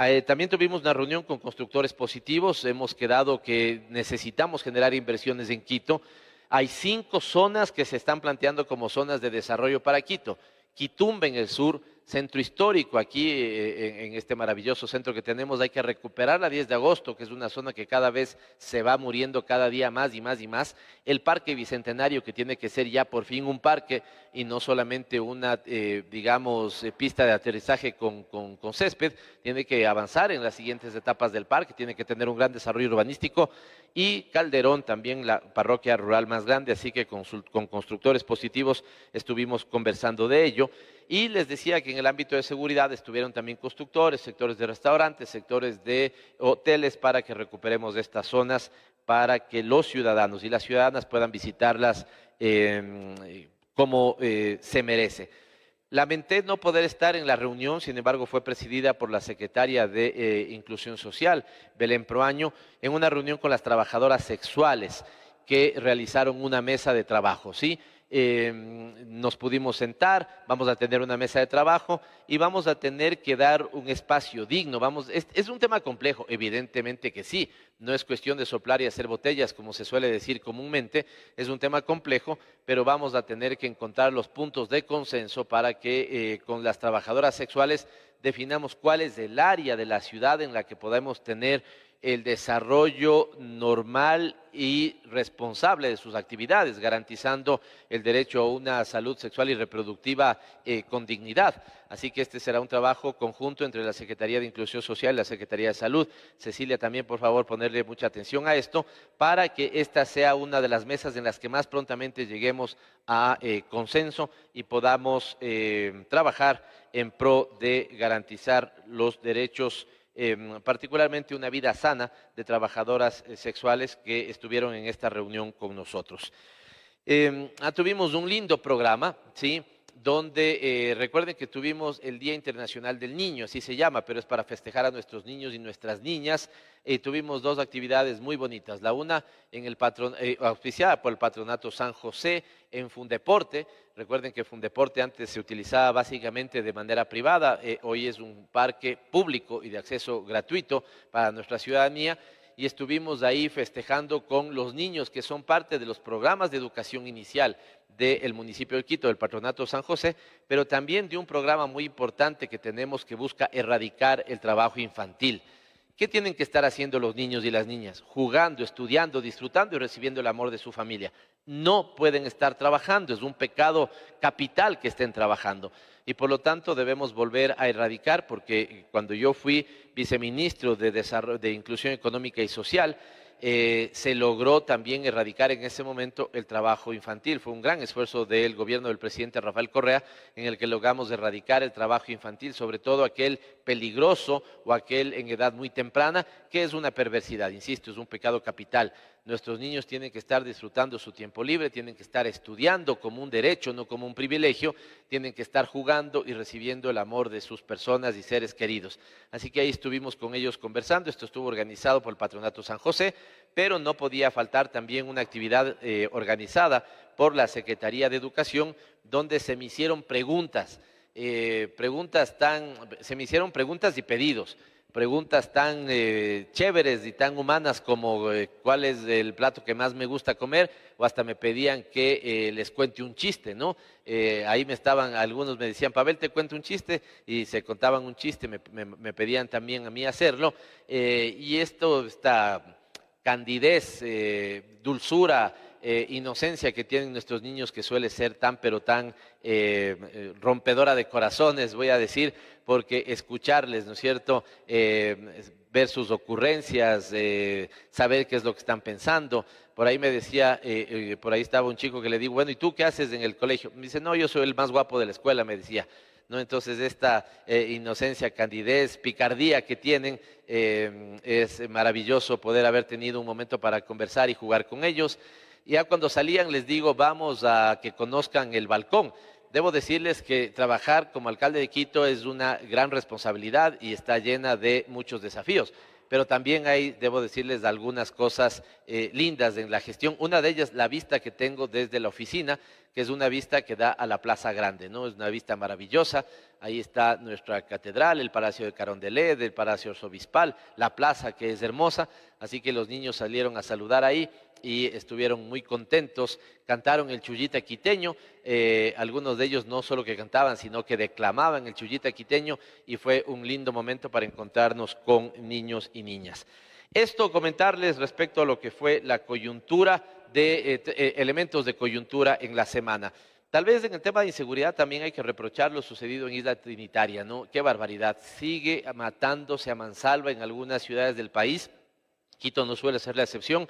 Eh, también tuvimos una reunión con constructores positivos. Hemos quedado que necesitamos generar inversiones en Quito. Hay cinco zonas que se están planteando como zonas de desarrollo para Quito. Quitumbe en el sur, centro histórico aquí eh, en este maravilloso centro que tenemos. Hay que recuperar la 10 de agosto, que es una zona que cada vez se va muriendo cada día más y más y más. El parque bicentenario, que tiene que ser ya por fin un parque y no solamente una, eh, digamos, eh, pista de aterrizaje con, césped. Tiene que avanzar en las siguientes etapas del parque, tiene que tener un gran desarrollo urbanístico. Y Calderón, también la parroquia rural más grande, así que con constructores positivos estuvimos conversando de ello. Y les decía que en el ámbito de seguridad estuvieron también constructores, sectores de restaurantes, sectores de hoteles para que recuperemos estas zonas, para que los ciudadanos y las ciudadanas puedan visitarlas em, como eh, se merece. Lamenté no poder estar en la reunión, sin embargo fue presidida por la secretaria de eh, Inclusión Social, Belén Proaño, en una reunión con las trabajadoras sexuales que realizaron una mesa de trabajo, ¿sí? Em, nos pudimos sentar, vamos a tener una mesa de trabajo y vamos a tener que dar un espacio digno. Vamos, es, un tema complejo, evidentemente que sí, no es cuestión de soplar y hacer botellas, como se suele decir comúnmente, es un tema complejo, pero vamos a tener que encontrar los puntos de consenso para que eh, con las trabajadoras sexuales definamos cuál es el área de la ciudad en la que podemos tener el desarrollo normal y responsable de sus actividades, garantizando el derecho a una salud sexual y reproductiva eh, con dignidad. Así que este será un trabajo conjunto entre la Secretaría de Inclusión Social y la Secretaría de Salud. Cecilia, también por favor ponerle mucha atención a esto para que esta sea una de las mesas en las que más prontamente lleguemos a eh, consenso y podamos eh, trabajar en pro de garantizar los derechos Em, particularmente una vida sana de trabajadoras eh, sexuales que estuvieron en esta reunión con nosotros. Em, ah, tuvimos un lindo programa, ¿sí? Donde eh, recuerden que tuvimos el Día Internacional del Niño, así se llama, pero es para festejar a nuestros niños y nuestras niñas. Eh, tuvimos dos actividades muy bonitas. La una en el patron, eh, auspiciada por el Patronato San José en Fundeporte. Recuerden que Fundeporte antes se utilizaba básicamente de manera privada, hoy es un parque público y de acceso gratuito para nuestra ciudadanía y estuvimos ahí festejando con los niños que son parte de los programas de educación inicial del municipio de Quito, del Patronato San José, pero también de un programa muy importante que tenemos que busca erradicar el trabajo infantil. ¿Qué tienen que estar haciendo los niños y las niñas? Jugando, estudiando, disfrutando y recibiendo el amor de su familia. No pueden estar trabajando, es un pecado capital que estén trabajando y por lo tanto debemos volver a erradicar, porque cuando yo fui viceministro de, de Inclusión Económica y Social, eh, se logró también erradicar en ese momento el trabajo infantil. Fue un gran esfuerzo del gobierno del presidente Rafael Correa en el que logramos erradicar el trabajo infantil, sobre todo aquel peligroso o aquel en edad muy temprana, que es una perversidad, insisto, es un pecado capital. Nuestros niños tienen que estar disfrutando su tiempo libre, tienen que estar estudiando como un derecho, no como un privilegio, tienen que estar jugando y recibiendo el amor de sus personas y seres queridos. Así que ahí estuvimos con ellos conversando, esto estuvo organizado por el Patronato San José, pero no podía faltar también una actividad eh, organizada por la Secretaría de Educación, donde se me hicieron preguntas, eh, preguntas tan, se me hicieron preguntas y pedidos preguntas tan eh, chéveres y tan humanas como eh, cuál es el plato que más me gusta comer, o hasta me pedían que eh, les cuente un chiste, ¿no? ahí me estaban, algunos me decían, Pavel, te cuento un chiste, y se contaban un chiste, me, me pedían también a mí hacerlo, y esto, esta candidez, dulzura, eh, inocencia que tienen nuestros niños que suele ser tan pero tan eh, eh, rompedora de corazones, voy a decir, porque escucharles, ¿no es cierto? ver sus ocurrencias, saber qué es lo que están pensando. Por ahí me decía, por ahí estaba un chico que le digo, bueno, ¿y tú qué haces en el colegio? Me dice, no, yo soy el más guapo de la escuela, me decía. ¿No? Entonces esta inocencia, candidez, picardía que tienen, es maravilloso poder haber tenido un momento para conversar y jugar con ellos. Ya cuando salían les digo, vamos a que conozcan el balcón. Debo decirles que trabajar como alcalde de Quito es una gran responsabilidad y está llena de muchos desafíos pero también hay, debo decirles, algunas cosas eh, lindas en la gestión. Una de ellas, la vista que tengo desde la oficina, que es una vista que da a la Plaza Grande, ¿no? Es una vista maravillosa. Ahí está nuestra catedral, el Palacio de Carondelet, el Palacio Arzobispal, la plaza que es hermosa. Así que los niños salieron a saludar ahí y estuvieron muy contentos. Cantaron el chullita quiteño, eh, algunos de ellos no solo que cantaban, sino que declamaban el chullita quiteño y fue un lindo momento para encontrarnos con niños y niñas. Esto comentarles respecto a lo que fue la coyuntura de eh, eh, elementos de coyuntura en la semana. Tal vez en el tema de inseguridad también hay que reprochar lo sucedido en Isla Trinitaria, ¿no? Qué barbaridad. Sigue matándose a mansalva en algunas ciudades del país. Quito no suele ser la excepción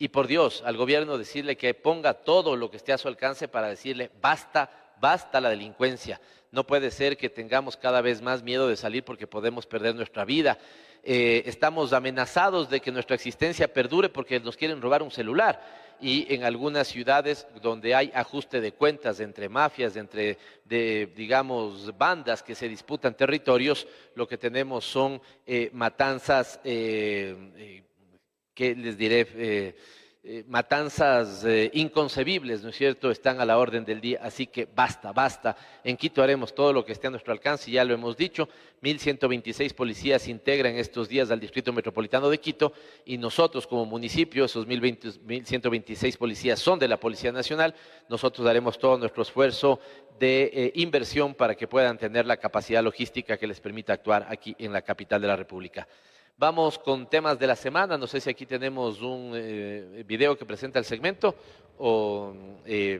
y por Dios al gobierno decirle que ponga todo lo que esté a su alcance para decirle basta, basta la delincuencia. No puede ser que tengamos cada vez más miedo de salir porque podemos perder nuestra vida. Eh, estamos amenazados de que nuestra existencia perdure porque nos quieren robar un celular. Y en algunas ciudades donde hay ajuste de cuentas entre mafias, entre, digamos, bandas que se disputan territorios, lo que tenemos son eh, matanzas eh, que les diré, eh, eh, matanzas eh, inconcebibles, ¿no es cierto?, están a la orden del día, así que basta, basta. En Quito haremos todo lo que esté a nuestro alcance, ya lo hemos dicho, 1.126 policías integran estos días al Distrito Metropolitano de Quito y nosotros como municipio, esos 1.126 policías son de la Policía Nacional, nosotros daremos todo nuestro esfuerzo de inversión para que puedan tener la capacidad logística que les permita actuar aquí en la capital de la República. Vamos con temas de la semana. No sé si aquí tenemos un eh, video que presenta el segmento o eh,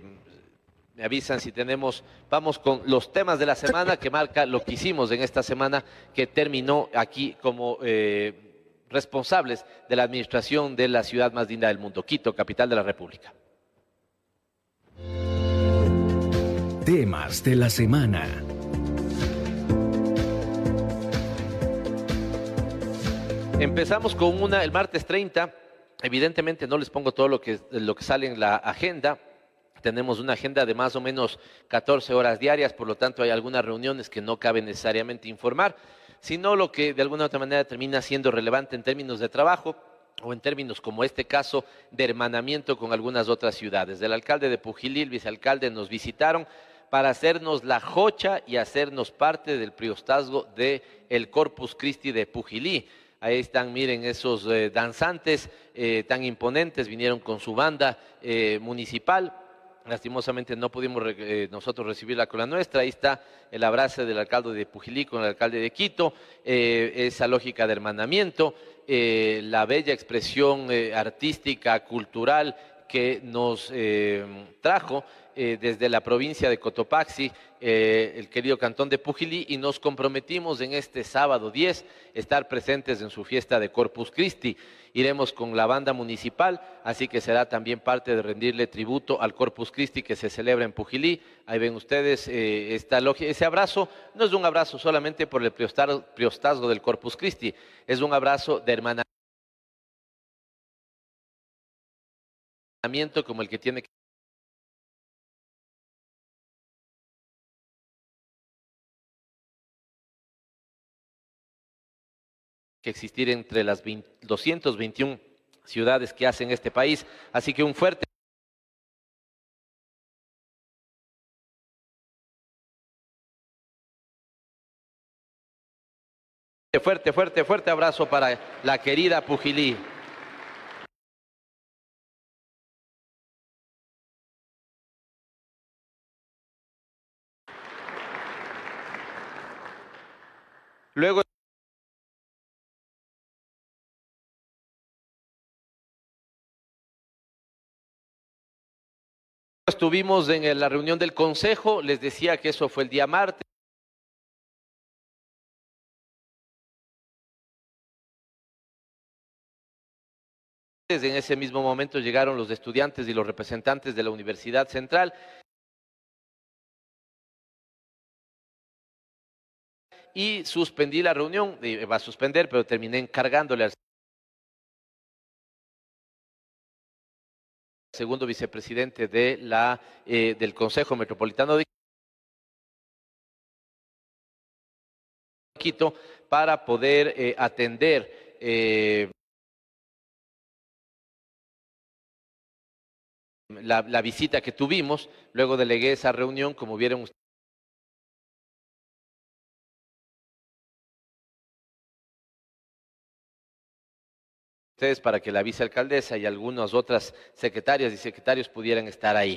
me avisan si tenemos. Vamos con los temas de la semana que marca lo que hicimos en esta semana que terminó aquí como eh, responsables de la administración de la ciudad más linda del mundo, Quito, capital de la República. Temas de la semana. Empezamos con una el martes 30. Evidentemente no les pongo todo lo que, lo que sale en la agenda. Tenemos una agenda de más o menos 14 horas diarias, por lo tanto hay algunas reuniones que no cabe necesariamente informar, sino lo que de alguna otra manera termina siendo relevante en términos de trabajo o en términos como este caso de hermanamiento con algunas otras ciudades. El alcalde de Pujilí, el vicealcalde nos visitaron para hacernos la jocha y hacernos parte del priostazgo del el Corpus Christi de Pujilí. Ahí están, miren, esos eh, danzantes eh, tan imponentes, vinieron con su banda eh, municipal. Lastimosamente no pudimos nosotros recibirla con la nuestra. Ahí está el abrazo del alcalde de Pujilí con el alcalde de Quito, esa lógica de hermanamiento, la bella expresión artística, cultural que nos trajo eh, desde la provincia de Cotopaxi, eh, el querido cantón de Pujilí, y nos comprometimos en este sábado 10 estar presentes en su fiesta de Corpus Christi. Iremos con la banda municipal, así que será también parte de rendirle tributo al Corpus Christi que se celebra en Pujilí. Ahí ven ustedes eh, esta ese abrazo, no es un abrazo solamente por el priostazgo del Corpus Christi, es un abrazo de hermanamiento como el que tiene que que existir entre las 221 ciudades que hacen este país. Así que un fuerte Fuerte, fuerte, fuerte abrazo para la querida Pujilí. Luego estuvimos en la reunión del Consejo, les decía que eso fue el día martes. En ese mismo momento llegaron los estudiantes y los representantes de la Universidad Central. Y suspendí la reunión, va a suspender, pero terminé encargándole al segundo vicepresidente de la, eh, del Consejo Metropolitano de Quito para poder eh, atender eh, la, la, visita que tuvimos. Luego delegué esa reunión, como vieron ustedes para que la vicealcaldesa y algunas otras secretarias y secretarios pudieran estar ahí.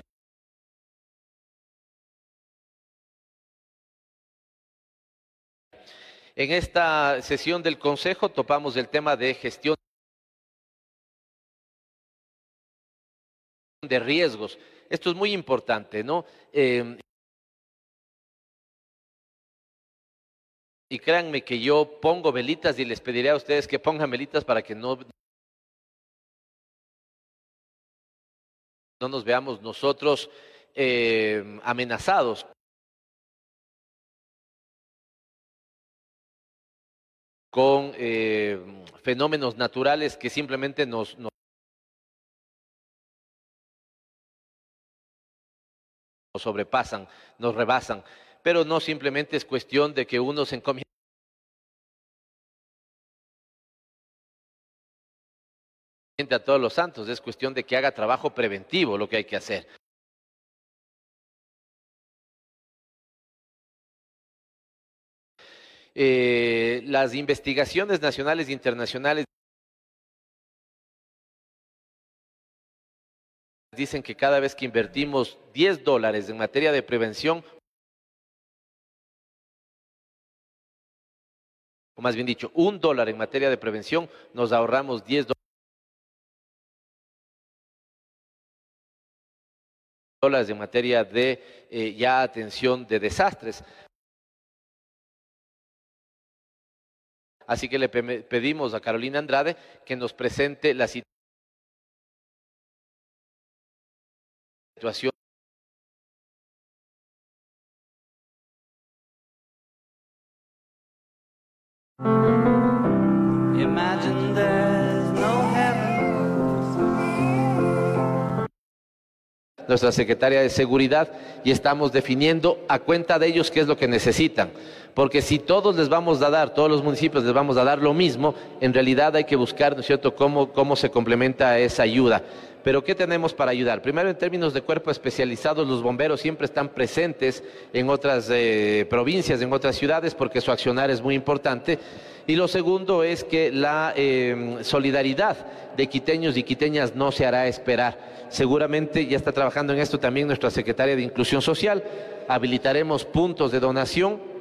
En esta sesión del Consejo topamos el tema de gestión de riesgos. Esto es muy importante, ¿no? Eh, y créanme que yo pongo velitas y les pediré a ustedes que pongan velitas para que no no nos veamos nosotros eh, amenazados. con eh, fenómenos naturales que simplemente nos, nos, sobrepasan, nos rebasan, pero no simplemente es cuestión de que uno se encomienda a todos los santos, es cuestión de que haga trabajo preventivo lo que hay que hacer. Eh, las investigaciones nacionales e internacionales dicen que cada vez que invertimos 10 dólares en materia de prevención, o más bien dicho, un dólar en materia de prevención, nos ahorramos 10 dólares. En materia de eh, ya atención de desastres. Así que le pedimos a Carolina Andrade que nos presente la situación nuestra secretaria de Seguridad, y estamos definiendo a cuenta de ellos qué es lo que necesitan. Porque si todos les vamos a dar, todos los municipios les vamos a dar lo mismo, en realidad hay que buscar, ¿no es cierto?, cómo, cómo se complementa esa ayuda. Pero ¿qué tenemos para ayudar? Primero, en términos de cuerpo especializados, los bomberos siempre están presentes en otras eh, provincias, en otras ciudades, porque su accionar es muy importante. Y lo segundo es que la em, solidaridad de quiteños y quiteñas no se hará esperar. Seguramente ya está trabajando en esto también nuestra secretaria de Inclusión Social. Habilitaremos puntos de donación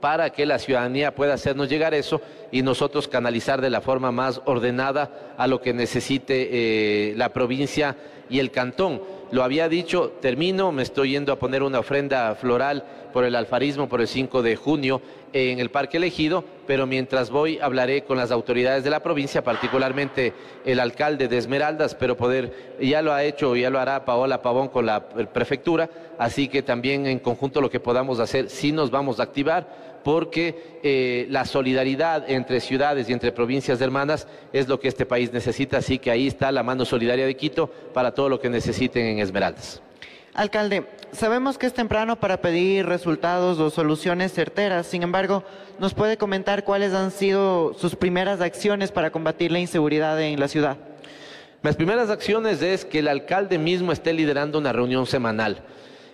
para que la ciudadanía pueda hacernos llegar eso y nosotros canalizar de la forma más ordenada a lo que necesite eh, la provincia y el cantón. Lo había dicho, termino, me estoy yendo a poner una ofrenda floral por el alfarismo por el 5 de junio en el Parque Elegido, pero mientras voy hablaré con las autoridades de la provincia, particularmente el alcalde de Esmeraldas, pero poder, ya lo ha hecho, ya lo hará Paola Pavón con la prefectura, así que también en conjunto lo que podamos hacer, sí nos vamos a activar porque eh, la solidaridad entre ciudades y entre provincias hermanas es lo que este país necesita, así que ahí está la mano solidaria de Quito para todo lo que necesiten en Esmeraldas. Alcalde, sabemos que es temprano para pedir resultados o soluciones certeras, sin embargo, ¿nos puede comentar cuáles han sido sus primeras acciones para combatir la inseguridad en la ciudad? Las primeras acciones es que el alcalde mismo esté liderando una reunión semanal.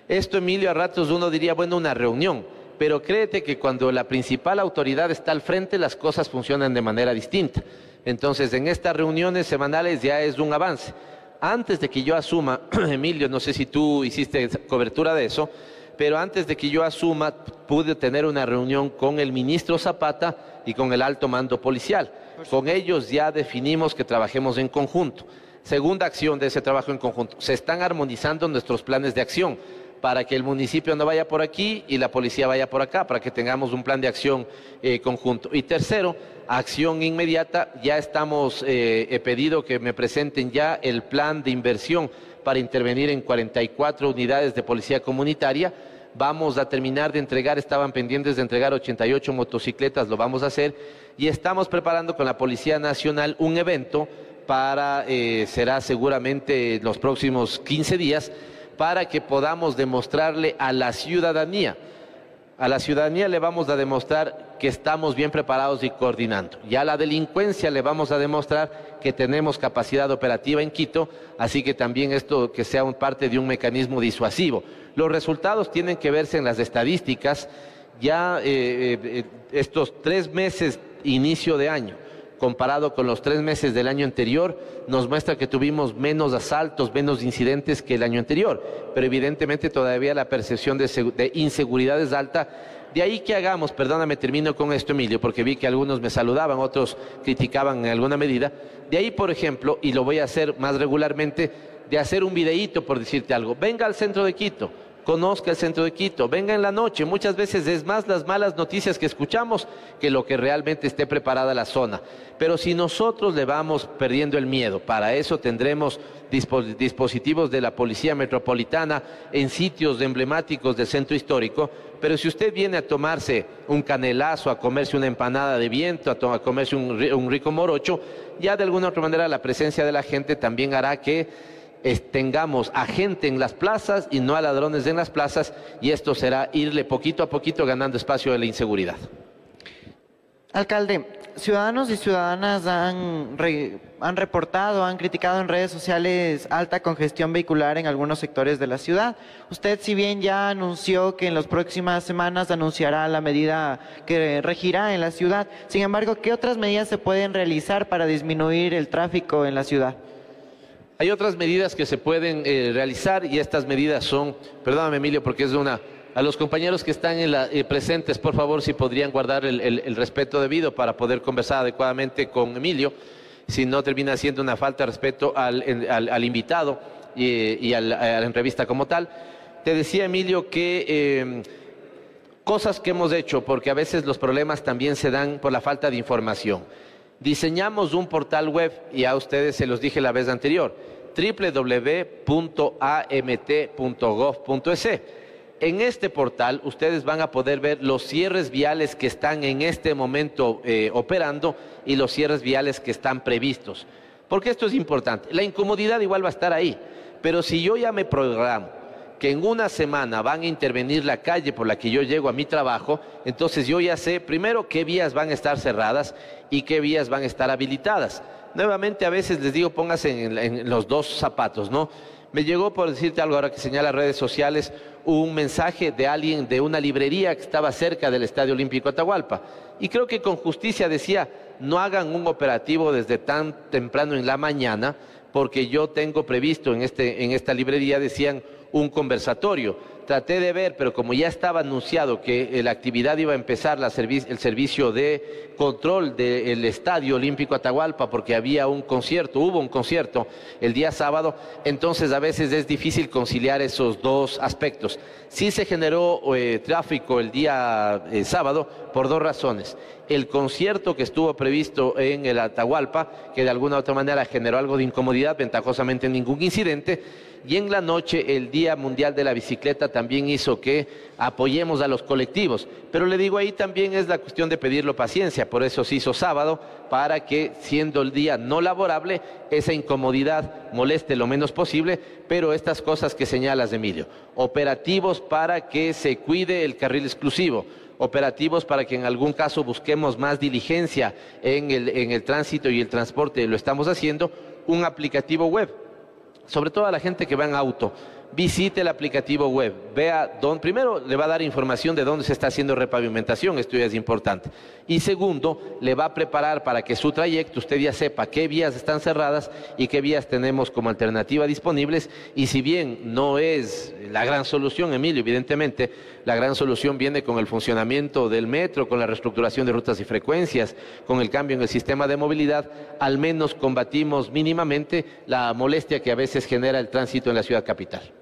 Esto, Emilio, a ratos uno diría, bueno, una reunión pero créete que cuando la principal autoridad está al frente, las cosas funcionan de manera distinta. Entonces, en estas reuniones semanales ya es un avance. Antes de que yo asuma, [CLEARS THROAT] Emilio, no sé si tú hiciste cobertura de eso, pero antes de que yo asuma, pude tener una reunión con el ministro Zapata y con el alto mando policial. Con ellos ya definimos que trabajemos en conjunto. Segunda acción de ese trabajo en conjunto, se están armonizando nuestros planes de acción para que el municipio no vaya por aquí y la policía vaya por acá, para que tengamos un plan de acción eh, conjunto. Y tercero, acción inmediata, ya estamos, eh, he pedido que me presenten ya el plan de inversión para intervenir en 44 unidades de policía comunitaria. Vamos a terminar de entregar, estaban pendientes de entregar 88 motocicletas, lo vamos a hacer, y estamos preparando con la Policía Nacional un evento para, eh, será seguramente los próximos 15 días, para que podamos demostrarle a la ciudadanía, a la ciudadanía le vamos a demostrar que estamos bien preparados y coordinando. Y a la delincuencia le vamos a demostrar que tenemos capacidad operativa en Quito, así que también esto que sea parte de un mecanismo disuasivo. Los resultados tienen que verse en las estadísticas ya eh, eh, estos tres meses inicio de año comparado con los tres meses del año anterior, nos muestra que tuvimos menos asaltos, menos incidentes que el año anterior. Pero evidentemente todavía la percepción de, inseguridad es alta. De ahí que hagamos, perdóname, termino con esto, Emilio, porque vi que algunos me saludaban, otros criticaban en alguna medida. De ahí, por ejemplo, y lo voy a hacer más regularmente, de hacer un videíto, por decirte algo. Venga al centro de Quito conozca el centro de Quito, venga en la noche. Muchas veces es más las malas noticias que escuchamos que lo que realmente esté preparada la zona. Pero si nosotros le vamos perdiendo el miedo, para eso tendremos dispositivos de la Policía Metropolitana en sitios emblemáticos del centro histórico. Pero si usted viene a tomarse un canelazo, a comerse una empanada de viento, a, comerse un rico morocho, ya de alguna otra manera la presencia de la gente también hará que tengamos a gente en las plazas y no a ladrones en las plazas y esto será irle poquito a poquito ganando espacio de la inseguridad. Alcalde, ciudadanos y ciudadanas han, han reportado, han criticado en redes sociales alta congestión vehicular en algunos sectores de la ciudad. Usted, si bien ya anunció que en las próximas semanas anunciará la medida que regirá en la ciudad, sin embargo, ¿qué otras medidas se pueden realizar para disminuir el tráfico en la ciudad? Hay otras medidas que se pueden eh, realizar y estas medidas son, perdóname Emilio porque es una, a los compañeros que están en la, eh, presentes, por favor, si podrían guardar el, respeto debido para poder conversar adecuadamente con Emilio, si no termina siendo una falta de respeto al, invitado y, a, la, entrevista como tal. Te decía Emilio que em, cosas que hemos hecho, porque a veces los problemas también se dan por la falta de información. Diseñamos un portal web y a ustedes se los dije la vez anterior, www.amt.gov.es. En este portal ustedes van a poder ver los cierres viales que están en este momento eh, operando y los cierres viales que están previstos. Porque esto es importante. La incomodidad igual va a estar ahí, pero si yo ya me programo que en una semana van a intervenir la calle por la que yo llego a mi trabajo, entonces yo ya sé primero qué vías van a estar cerradas y qué vías van a estar habilitadas. Nuevamente a veces les digo póngase en, los dos zapatos, ¿no? Me llegó, por decirte algo ahora que señala redes sociales, un mensaje de alguien de una librería que estaba cerca del Estadio Olímpico Atahualpa. Y creo que con justicia decía, no hagan un operativo desde tan temprano en la mañana, porque yo tengo previsto en, este, en esta librería, decían, un conversatorio. Traté de ver, pero como ya estaba anunciado que la actividad iba a empezar, el servicio de control del Estadio Olímpico Atahualpa, porque había un concierto, hubo un concierto el día sábado, entonces a veces es difícil conciliar esos dos aspectos. Sí se generó eh, tráfico el día eh, sábado por dos razones. El concierto que estuvo previsto en el Atahualpa, que de alguna u otra manera generó algo de incomodidad, ventajosamente ningún incidente, y en la noche el Día Mundial de la Bicicleta también hizo que apoyemos a los colectivos. Pero le digo ahí también es la cuestión de pedirlo paciencia, por eso se hizo sábado, para que siendo el día no laborable, esa incomodidad moleste lo menos posible, pero estas cosas que señalas, Emilio, operativos para que se cuide el carril exclusivo operativos para que en algún caso busquemos más diligencia en el, en el tránsito y el transporte, lo estamos haciendo, un aplicativo web. Sobre todo a la gente que va en auto, visite el aplicativo web, vea dónde, primero le va a dar información de dónde se está haciendo repavimentación, esto ya es importante. Y segundo, le va a preparar para que su trayecto usted ya sepa qué vías están cerradas y qué vías tenemos como alternativa disponibles. Y si bien no es la gran solución, Emilio, evidentemente, la gran solución viene con el funcionamiento del metro, con la reestructuración de rutas y frecuencias, con el cambio en el sistema de movilidad, al menos combatimos mínimamente la molestia que a veces genera el tránsito en la ciudad capital.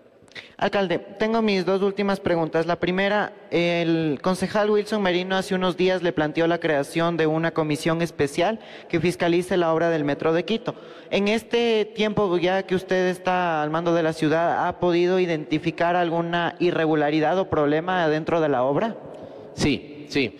Alcalde, tengo mis dos últimas preguntas. La primera, el concejal Wilson Merino hace unos días le planteó la creación de una comisión especial que fiscalice la obra del Metro de Quito. En este tiempo ya que usted está al mando de la ciudad, ¿ha podido identificar alguna irregularidad o problema dentro de la obra? Sí, sí.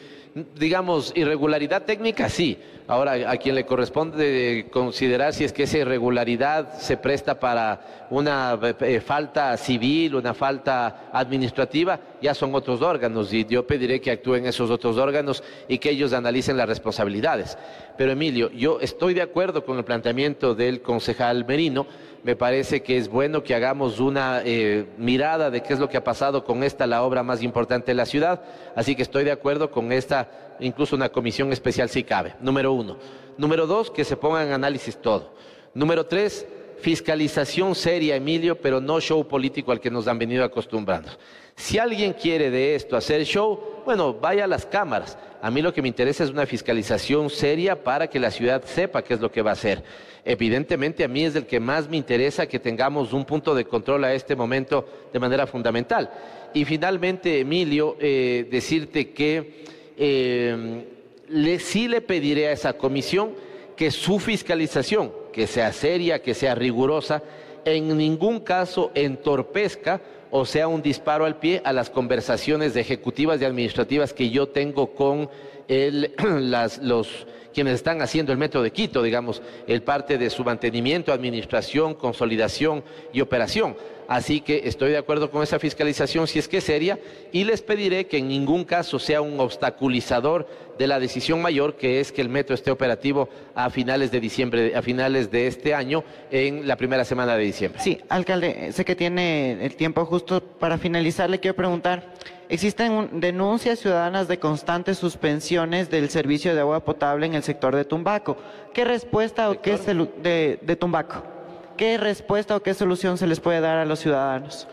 Digamos, irregularidad técnica, sí Ahora, a quien le corresponde considerar si es que esa irregularidad se presta para una eh, falta civil, una falta administrativa, ya son otros órganos y yo pediré que actúen esos otros órganos y que ellos analicen las responsabilidades. Pero Emilio, yo estoy de acuerdo con el planteamiento del concejal Merino me parece que es bueno que hagamos una eh, mirada de qué es lo que ha pasado con esta, la obra más importante de la ciudad. Así que estoy de acuerdo con esta, incluso una comisión especial si cabe. Número uno. Número dos, que se ponga en análisis todo. Número tres, fiscalización seria, Emilio, pero no show político al que nos han venido acostumbrando. Si alguien quiere de esto hacer show, bueno, vaya a las cámaras. A mí lo que me interesa es una fiscalización seria para que la ciudad sepa qué es lo que va a hacer. Evidentemente a mí es el que más me interesa que tengamos un punto de control a este momento de manera fundamental. Y finalmente, Emilio, eh, decirte que eh, sí le pediré a esa comisión que su fiscalización, que sea seria, que sea rigurosa, en ningún caso entorpezca o sea un disparo al pie a las conversaciones ejecutivas y administrativas que yo tengo con [CLEARS THROAT] los quienes están haciendo el metro de Quito, digamos, el parte de su mantenimiento, administración, consolidación y operación. Así que estoy de acuerdo con esa fiscalización si es que es seria y les pediré que en ningún caso sea un obstaculizador de la decisión mayor que es que el metro esté operativo a finales de diciembre, a finales de este año, en la primera semana de diciembre. Sí, alcalde, sé que tiene el tiempo justo para finalizar. Le quiero preguntar, existen denuncias ciudadanas de constantes suspensiones del servicio de agua potable en el sector de Tumbaco. ¿Qué respuesta o qué de, de Tumbaco? ¿Qué respuesta o qué solución se les puede dar a los ciudadanos?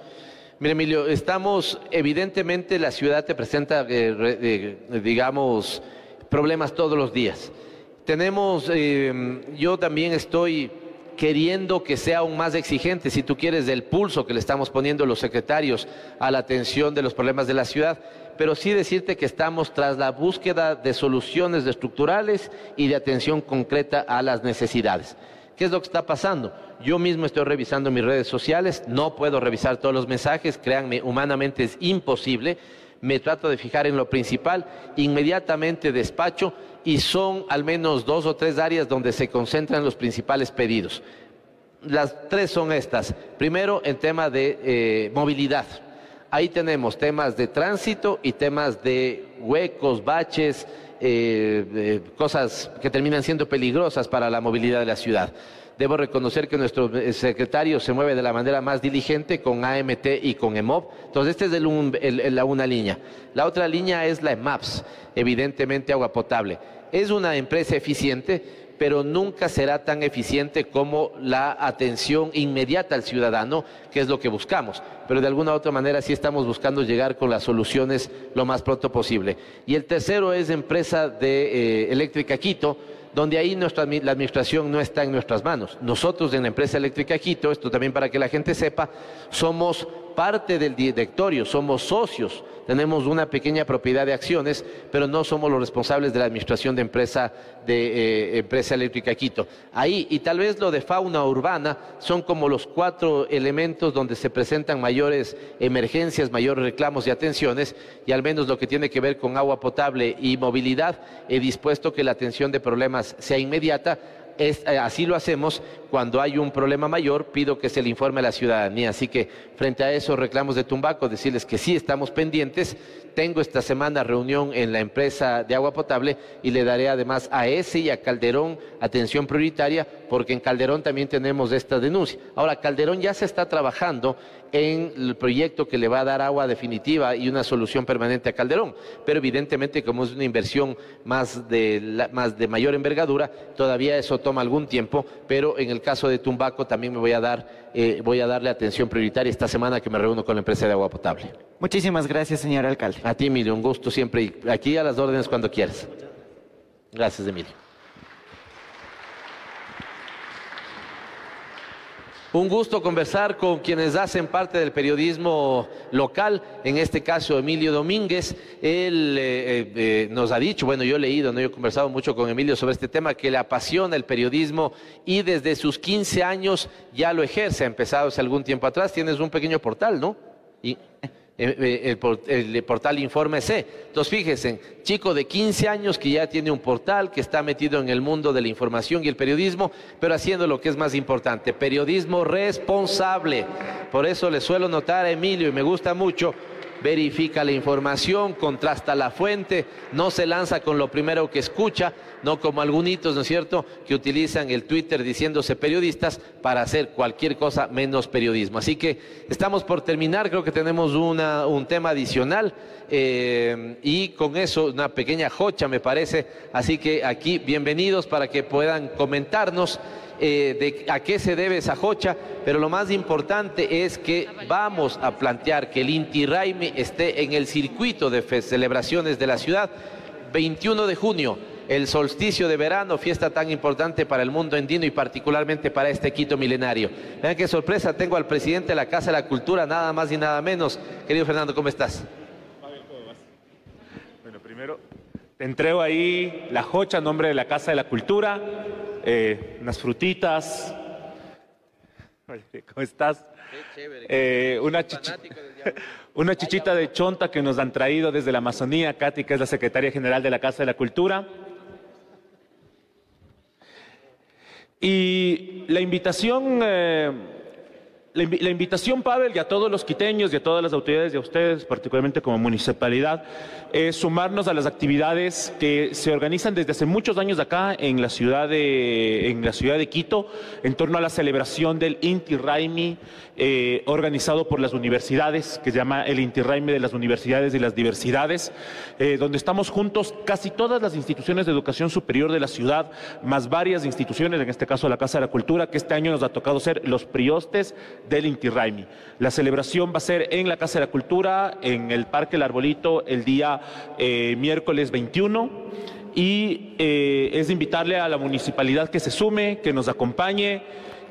Mire, Emilio, estamos, evidentemente la ciudad te presenta, eh, digamos, problemas todos los días. Tenemos, eh, yo también estoy queriendo que sea aún más exigente, si tú quieres, del pulso que le estamos poniendo los secretarios a la atención de los problemas de la ciudad, pero sí decirte que estamos tras la búsqueda de soluciones estructurales y de atención concreta a las necesidades. ¿Qué es lo que está pasando? Yo mismo estoy revisando mis redes sociales, no puedo revisar todos los mensajes, créanme, humanamente es imposible. Me trato de fijar en lo principal, inmediatamente despacho y son al menos dos o tres áreas donde se concentran los principales pedidos. Las tres son estas. Primero, en tema de eh, movilidad. Ahí tenemos temas de tránsito y temas de huecos, baches, eh, cosas que terminan siendo peligrosas para la movilidad de la ciudad. Debo reconocer que nuestro eh, secretario se mueve de la manera más diligente con AMT y con EMOB. Entonces, esta es la una línea. La otra línea es la EMAPS, evidentemente agua potable. Es una empresa eficiente, pero nunca será tan eficiente como la atención inmediata al ciudadano, que es lo que buscamos. Pero de alguna u otra manera sí estamos buscando llegar con las soluciones lo más pronto posible. Y el tercero es empresa de eh, eléctrica Quito, donde ahí nuestra, la administración no está en nuestras manos. Nosotros en la empresa eléctrica Quito, esto también para que la gente sepa, somos parte del directorio, somos socios tenemos una pequeña propiedad de acciones, pero no somos los responsables de la administración de empresa, de, eh, empresa eléctrica Quito. Ahí, y tal vez lo de fauna urbana, son como los cuatro elementos donde se presentan mayores emergencias, mayores reclamos y atenciones, y al menos lo que tiene que ver con agua potable y movilidad, he dispuesto que la atención de problemas sea inmediata Es, eh, así lo hacemos cuando hay un problema mayor, pido que se le informe a la ciudadanía. Así que frente a esos reclamos de Tumbaco, decirles que sí estamos pendientes. Tengo esta semana reunión en la empresa de agua potable y le daré además a ese y a Calderón atención prioritaria porque en Calderón también tenemos esta denuncia. Ahora, Calderón ya se está trabajando en el proyecto que le va a dar agua definitiva y una solución permanente a Calderón, pero evidentemente como es una inversión más de, más de mayor envergadura, todavía eso toma algún tiempo, pero en el caso de Tumbaco también me voy a dar, eh, voy a darle atención prioritaria esta semana que me reúno con la empresa de agua potable. Muchísimas gracias, señor alcalde. A ti, Emilio, un gusto siempre y aquí a las órdenes cuando quieras. Gracias, Emilio. Un gusto conversar con quienes hacen parte del periodismo local, en este caso Emilio Domínguez. Él eh, eh, eh, nos ha dicho, bueno, yo he leído, ¿no? yo he conversado mucho con Emilio sobre este tema, que le apasiona el periodismo y desde sus 15 años ya lo ejerce, ha empezado hace algún tiempo atrás. Tienes un pequeño portal, ¿no? El, el, portal Informe C. Entonces, fíjense, chico de 15 años que ya tiene un portal, que está metido en el mundo de la información y el periodismo, pero haciendo lo que es más importante, periodismo responsable. Por eso le suelo notar a Emilio y me gusta mucho verifica la información, contrasta la fuente, no se lanza con lo primero que escucha, no como algunos, ¿no es cierto?, que utilizan el Twitter diciéndose periodistas para hacer cualquier cosa menos periodismo. Así que estamos por terminar, creo que tenemos una, un tema adicional eh, y con eso una pequeña jocha me parece, así que aquí bienvenidos para que puedan comentarnos. Eh, de a qué se debe esa jocha, pero lo más importante es que vamos a plantear que el Inti Raimi esté en el circuito de celebraciones de la ciudad 21 de junio, el solsticio de verano, fiesta tan importante para el mundo andino y particularmente para este Quito milenario. Vean qué sorpresa, tengo al presidente de la Casa de la Cultura, nada más y nada menos. Querido Fernando, ¿cómo estás? Bueno, primero entrego ahí la jocha en nombre de la Casa de la Cultura eh, unas frutitas. ¿Cómo estás? Eh, una, [LAUGHS] una chichita de chonta que nos han traído desde la Amazonía, Katy, que es la secretaria general de la Casa de la Cultura. Y la invitación... Eh, la, invitación, Pavel, y a todos los quiteños y a todas las autoridades y a ustedes, particularmente como municipalidad, sumarnos a las actividades que se organizan desde hace muchos años acá en la ciudad de, en la ciudad de Quito, en torno a la celebración del Inti Raimi, eh, organizado por las universidades, que se llama el Inti Raimi de las universidades y las diversidades, eh, donde estamos juntos casi todas las instituciones de educación superior de la ciudad, más varias instituciones, en este caso la Casa de la Cultura, que este año nos ha tocado ser los priostes del Inti Raimi. La celebración va a ser en la Casa de la Cultura, en el Parque El Arbolito, el día eh, miércoles 21 y eh, es invitarle a la municipalidad que se sume, que nos acompañe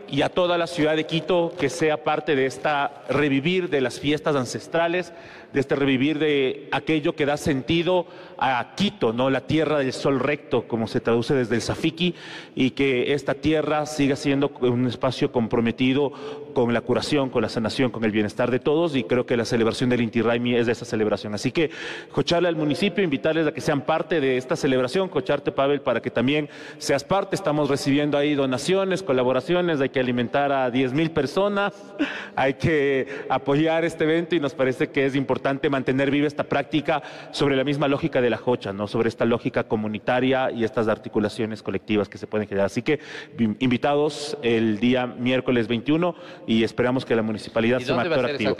y a toda la ciudad de Quito que sea parte de esta revivir de las fiestas ancestrales, de este revivir de aquello que da sentido a Quito, ¿no? la tierra del sol recto, como se traduce desde el Safiki, y que esta tierra siga siendo un espacio comprometido con la curación, con la sanación, con el bienestar de todos, y creo que la celebración del Inti Raimi es de esa celebración. Así que, cocharle al municipio, invitarles a que sean parte de esta celebración, cocharte, Pavel, para que también seas parte. Estamos recibiendo ahí donaciones, colaboraciones, hay que alimentar a 10 mil personas, hay que apoyar este evento y nos parece que es importante mantener viva esta práctica sobre la misma lógica de la jocha, ¿no? sobre esta lógica comunitaria y estas articulaciones colectivas que se pueden generar. Así que invitados el día miércoles 21 y esperamos que la municipalidad sea actor activo.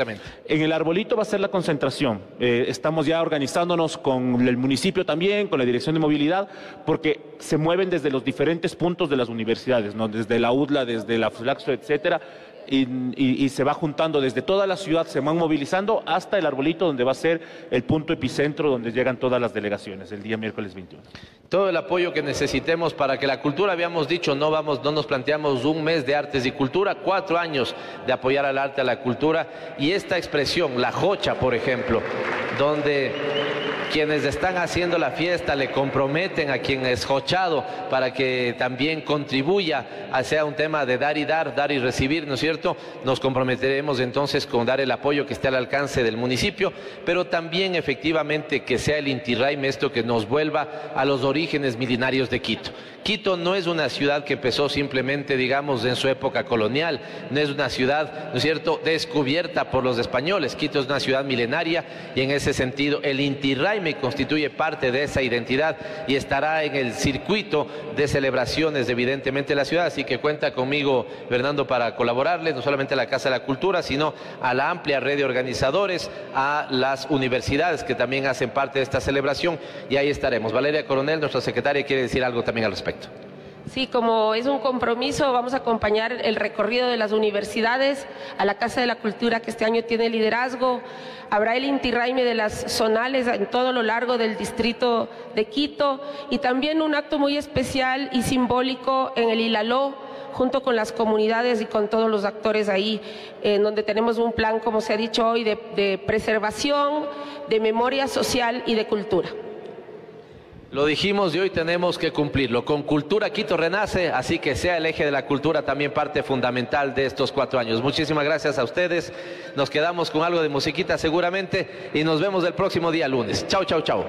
En el arbolito va a ser la concentración. Eh, estamos ya organizándonos con el municipio también, con la dirección de movilidad, porque se mueven desde los diferentes puntos de las universidades, ¿no? desde la UDLA, desde la FLAXO, etcétera y, se va juntando desde toda la ciudad, se van movilizando hasta el arbolito donde va a ser el punto epicentro donde llegan todas las delegaciones el día miércoles 21. Todo el apoyo que necesitemos para que la cultura, habíamos dicho, no, vamos, no nos planteamos un mes de artes y cultura, cuatro años de apoyar al arte, a la cultura y esta expresión, la jocha, por ejemplo, donde quienes están haciendo la fiesta le comprometen a quien es jochado para que también contribuya a sea un tema de dar y dar, dar y recibir, ¿no es cierto? Nos comprometeremos entonces con dar el apoyo que esté al alcance del municipio, pero también efectivamente que sea el Inti esto que nos vuelva a los orígenes milenarios de Quito. Quito no es una ciudad que empezó simplemente, digamos, en su época colonial, no es una ciudad, ¿no es cierto?, descubierta por los españoles. Quito es una ciudad milenaria y en ese sentido el Inti Raymi constituye parte de esa identidad y estará en el circuito de celebraciones, evidentemente, de la ciudad. Así que cuenta conmigo, Fernando, para colaborarles, no solamente a la Casa de la Cultura, sino a la amplia red de organizadores, a las universidades que también hacen parte de esta celebración y ahí estaremos. Valeria Coronel, nuestra secretaria, quiere decir algo también al respecto. Sí, como es un compromiso, vamos a acompañar el recorrido de las universidades a la Casa de la Cultura que este año tiene liderazgo. Habrá el Inti Raymi de las zonales en todo lo largo del distrito de Quito y también un acto muy especial y simbólico en el Hilaló junto con las comunidades y con todos los actores ahí, en donde tenemos un plan, como se ha dicho hoy, de preservación, de memoria social y de cultura. Lo dijimos y hoy tenemos que cumplirlo. Con Cultura Quito renace, así que sea el eje de la cultura también parte fundamental de estos cuatro años. Muchísimas gracias a ustedes. Nos quedamos con algo de musiquita seguramente y nos vemos el próximo día lunes. Chao, chao, chao.